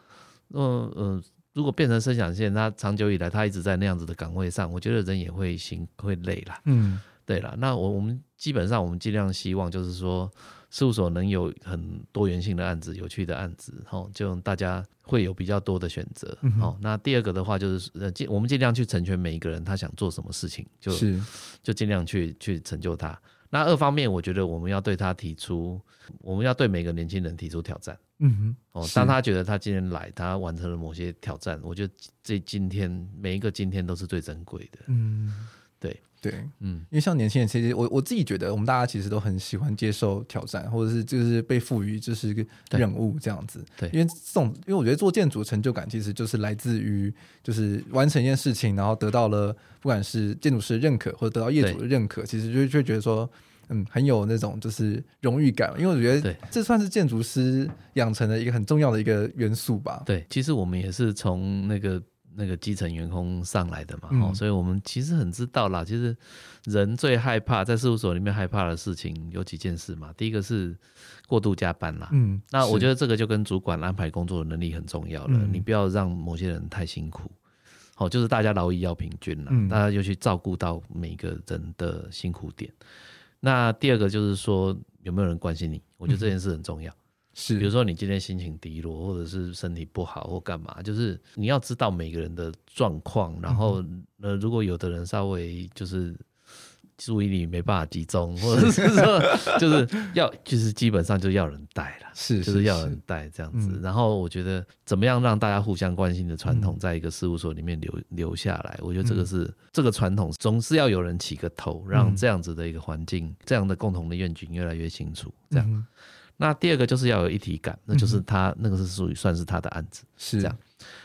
嗯嗯，如果变成生产线，他长久以来他一直在那样子的岗位上，我觉得人也会心会累了。嗯。对了，那我我们基本上我们尽量希望就是说，事务所能有很多元性的案子、有趣的案子，哦，就大家会有比较多的选择。好、嗯哼，那第二个的话就是，呃，尽我们尽量去成全每一个人他想做什么事情，就是就尽量去去成就他。那二方面，我觉得我们要对他提出，我们要对每个年轻人提出挑战。嗯哼，哦，当他觉得他今天来，他完成了某些挑战，我觉得这今天每一个今天都是最珍贵的。嗯。对对，嗯，因为像年轻人，其实我我自己觉得，我们大家其实都很喜欢接受挑战，或者是就是被赋予就是一个任务这样子。对，因为这种，因为我觉得做建筑成就感，其实就是来自于就是完成一件事情，然后得到了不管是建筑师的认可，或者得到业主的认可，其实就就觉得说，嗯，很有那种就是荣誉感。因为我觉得这算是建筑师养成的一个很重要的一个元素吧。对，其实我们也是从那个。那个基层员工上来的嘛，所以我们其实很知道啦。其实人最害怕在事务所里面害怕的事情有几件事嘛。第一个是过度加班啦，嗯，那我觉得这个就跟主管安排工作的能力很重要了。嗯、你不要让某些人太辛苦，好，就是大家劳逸要平均啦，嗯、大家就去照顾到每个人的辛苦点。那第二个就是说有没有人关心你，我觉得这件事很重要。嗯是，比如说你今天心情低落，或者是身体不好，或干嘛，就是你要知道每个人的状况，然后呃，如果有的人稍微就是注意力没办法集中，或者是说就是要就是基本上就要人带了，是，是，就是要人带这样子。嗯、然后我觉得怎么样让大家互相关心的传统，在一个事务所里面留、嗯、留下来，我觉得这个是、嗯、这个传统总是要有人起个头，让这样子的一个环境，嗯、这样的共同的愿景越来越清楚。这样，嗯、那第二个就是要有一体感，那就是他那个是属于算是他的案子，是这样。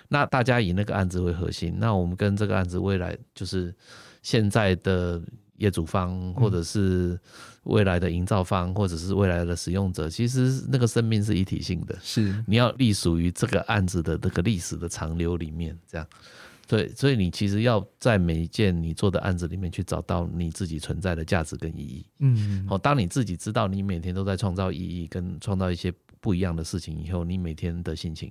那大家以那个案子为核心，那我们跟这个案子未来就是现在的业主方，或者是未来的营造方，或者是未来的使用者，其实那个生命是一体性的。是，你要隶属于这个案子的那个历史的长流里面，这样。对，所以你其实要在每一件你做的案子里面去找到你自己存在的价值跟意义。嗯，好，当你自己知道你每天都在创造意义跟创造一些。不一样的事情以后，你每天的心情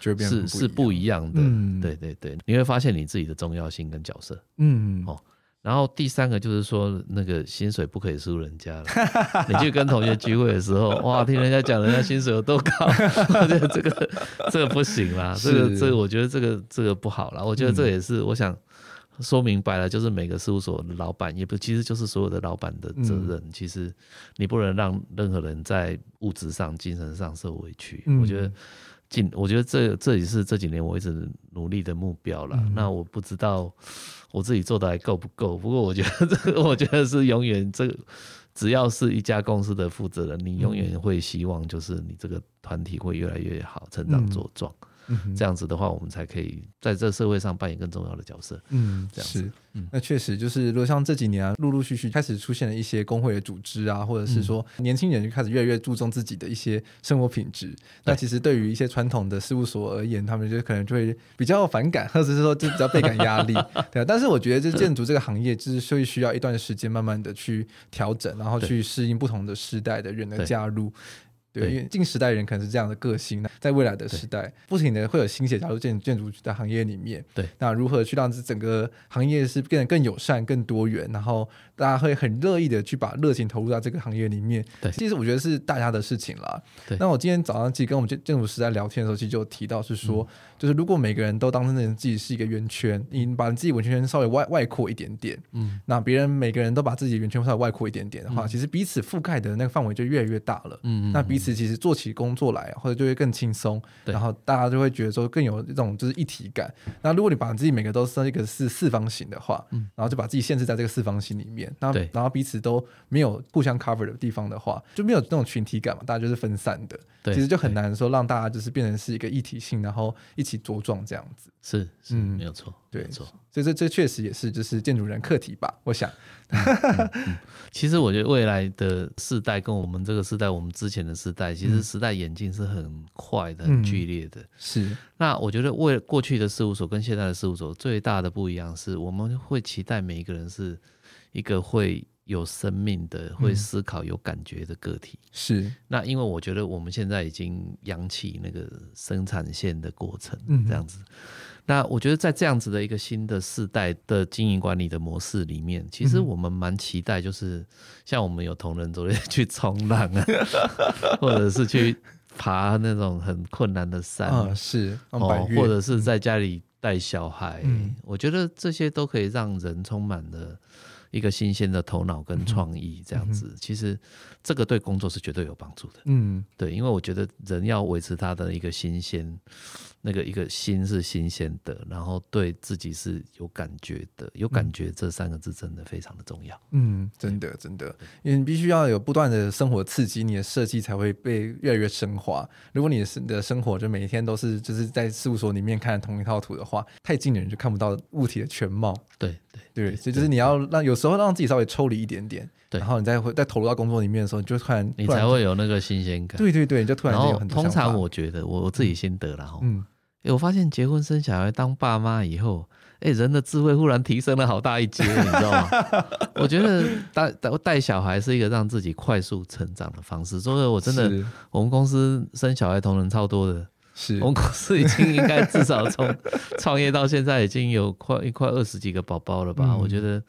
是是不一样的。嗯，对对对，你会发现你自己的重要性跟角色。嗯，哦，然后第三个就是说，那个薪水不可以输人家了。你去跟同学聚会的时候，哇，听人家讲人家薪水有多高，我觉得这个这个不行啦，这个这个我觉得这个这个不好啦。我觉得这也是我想。说明白了，就是每个事务所的老板，也不，其实就是所有的老板的责任。嗯、其实你不能让任何人在物质上、精神上受委屈。嗯、我觉得，近，我觉得这这也是这几年我一直努力的目标了。嗯、那我不知道我自己做的还够不够，不过我觉得这个，我觉得是永远这个，只要是一家公司的负责人，你永远会希望就是你这个团体会越来越好，成长茁壮。嗯嗯，这样子的话，我们才可以在这社会上扮演更重要的角色。嗯，这样子。那确实就是，如果像这几年啊，陆陆续续开始出现了一些工会的组织啊，或者是说年轻人就开始越来越注重自己的一些生活品质。那其实对于一些传统的事务所而言，他们就可能就会比较反感，或者是说就比较倍感压力。对啊，但是我觉得，这建筑这个行业，就是会需要一段时间，慢慢的去调整，然后去适应不同的时代的人的加入。对，因为近时代人可能是这样的个性，那在未来的时代，不停的会有新血加入建建筑的行业里面。对，那如何去让这整个行业是变得更友善、更多元，然后大家会很乐意的去把热情投入到这个行业里面。对，其实我觉得是大家的事情啦。对，那我今天早上其实跟我们建建筑师在聊天的时候，其实就提到是说，嗯、就是如果每个人都当成自己是一个圆圈，你把你自己圆圈圈稍微外外扩一点点，嗯，那别人每个人都把自己圆圈稍微外扩一点点的话，嗯、其实彼此覆盖的那个范围就越来越大了。嗯，那彼此。其实做起工作来，或者就会更轻松，然后大家就会觉得说更有一种就是一体感。那如果你把自己每个都设一个是四方形的话，嗯，然后就把自己限制在这个四方形里面，那对然后彼此都没有互相 cover 的地方的话，就没有那种群体感嘛，大家就是分散的，对其实就很难说让大家就是变成是一个一体性，然后一起茁壮这样子。是，是嗯，没有错，对，没错。所以这这确实也是就是建筑人课题吧，我想。嗯嗯嗯、其实我觉得未来的世代跟我们这个世代，我们之前的世代，其实时代演进是很快的、很剧烈的。是。那我觉得为过去的事务所跟现在的事务所最大的不一样是，我们会期待每一个人是一个会有生命的、会思考、有感觉的个体。是。那因为我觉得我们现在已经扬起那个生产线的过程，这样子。那我觉得在这样子的一个新的世代的经营管理的模式里面，其实我们蛮期待，就是像我们有同仁昨天 去冲浪啊，或者是去爬那种很困难的山，啊、是哦，或者是在家里带小孩，嗯、我觉得这些都可以让人充满了一个新鲜的头脑跟创意，这样子，其实这个对工作是绝对有帮助的。嗯，对，因为我觉得人要维持他的一个新鲜。那个一个心是新鲜的，然后对自己是有感觉的，有感觉这三个字真的非常的重要。嗯，真的真的，因为你必须要有不断的生活刺激，你的设计才会被越来越升华。如果你的生活就每一天都是就是在事务所里面看同一套图的话，太近的人就看不到物体的全貌。对对对，所以就是你要让有时候让自己稍微抽离一点点，对，然后你再会再投入到工作里面的时候，你就突然你才会有那个新鲜感。对对对，你就突然间有很多。通常我觉得我我自己心得了哈，我发现结婚生小孩当爸妈以后，哎、欸，人的智慧忽然提升了好大一阶，你知道吗？我觉得带带带小孩是一个让自己快速成长的方式。所以，我真的，我们公司生小孩同仁超多的，是我们公司已经应该至少从 创业到现在已经有快一快二十几个宝宝了吧？嗯、我觉得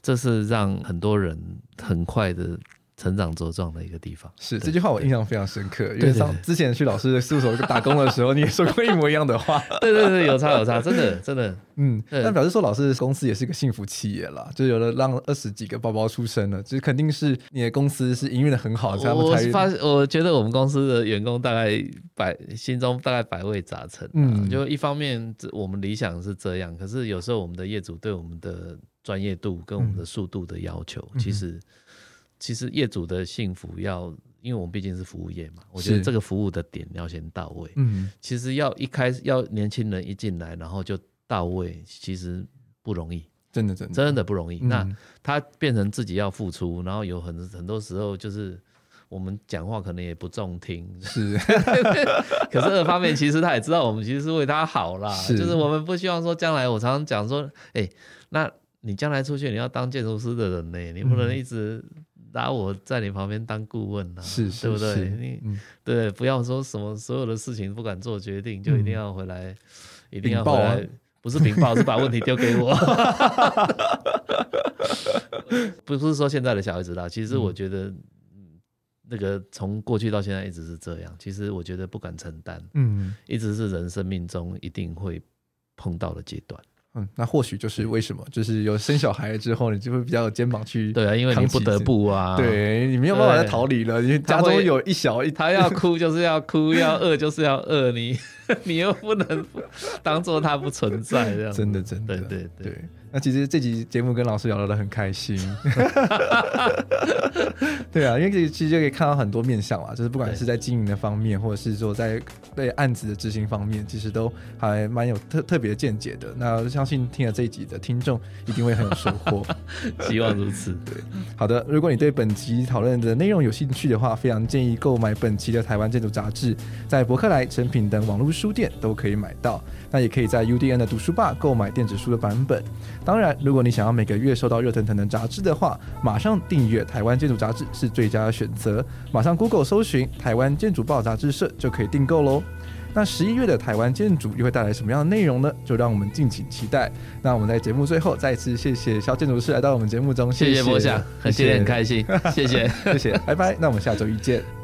这是让很多人很快的。成长茁壮的一个地方。是这句话我印象非常深刻，因为上之前去老师的事务所打工的时候，你也说过一模一样的话。对对对，有差有差，真的真的。嗯，那表示说老师的公司也是一个幸福企业啦，就有了让二十几个宝宝出生了，就是肯定是你的公司是营运的很好。才我发我觉得我们公司的员工大概百心中大概百味杂陈。嗯，就一方面我们理想是这样，可是有时候我们的业主对我们的专业度跟我们的速度的要求，嗯、其实其实业主的幸福要，因为我们毕竟是服务业嘛，我觉得这个服务的点要先到位。嗯，其实要一开始要年轻人一进来，然后就。到位其实不容易，真的真的真的不容易。嗯、那他变成自己要付出，然后有很很多时候就是我们讲话可能也不中听，是。可是二方面，其实他也知道我们其实是为他好啦，是就是我们不希望说将来我常常讲说，哎、欸，那你将来出去你要当建筑师的人呢，你不能一直拉我在你旁边当顾问啊，是，对不对？是你、嗯、对，不要说什么所有的事情不敢做决定，就一定要回来，嗯、一定要回来。不是禀报，是把问题丢给我。不是说现在的小孩子啦，其实我觉得，那个从过去到现在一直是这样。其实我觉得不敢承担，嗯，一直是人生命中一定会碰到的阶段。嗯，那或许就是为什么，就是有生小孩之后，你就会比较有肩膀去对啊，因为你不得不啊，对你没有办法再逃离了，因为家中有一小一，他要哭就是要哭，要饿就是要饿，你 你又不能 当做他不存在这样，真的真的，对对对。对那其实这集节目跟老师聊得很开心，对啊，因为这其实就可以看到很多面向啦，就是不管是在经营的方面，或者是说在对案子的执行方面，其实都还蛮有特特别的见解的。那相信听了这一集的听众一定会很有收获，希望如此。对，好的，如果你对本集讨论的内容有兴趣的话，非常建议购买本期的台湾建筑杂志，在博客来、诚品等网络书店都可以买到。那也可以在 UDN 的读书吧购买电子书的版本。当然，如果你想要每个月收到热腾腾的杂志的话，马上订阅台湾建筑杂志是最佳的选择。马上 Google 搜寻台湾建筑报杂志社就可以订购喽。那十一月的台湾建筑又会带来什么样的内容呢？就让我们敬请期待。那我们在节目最后再次谢谢肖建筑师来到我们节目中，谢谢，谢谢，很谢谢，很开心，谢谢，谢谢，拜拜。那我们下周一见。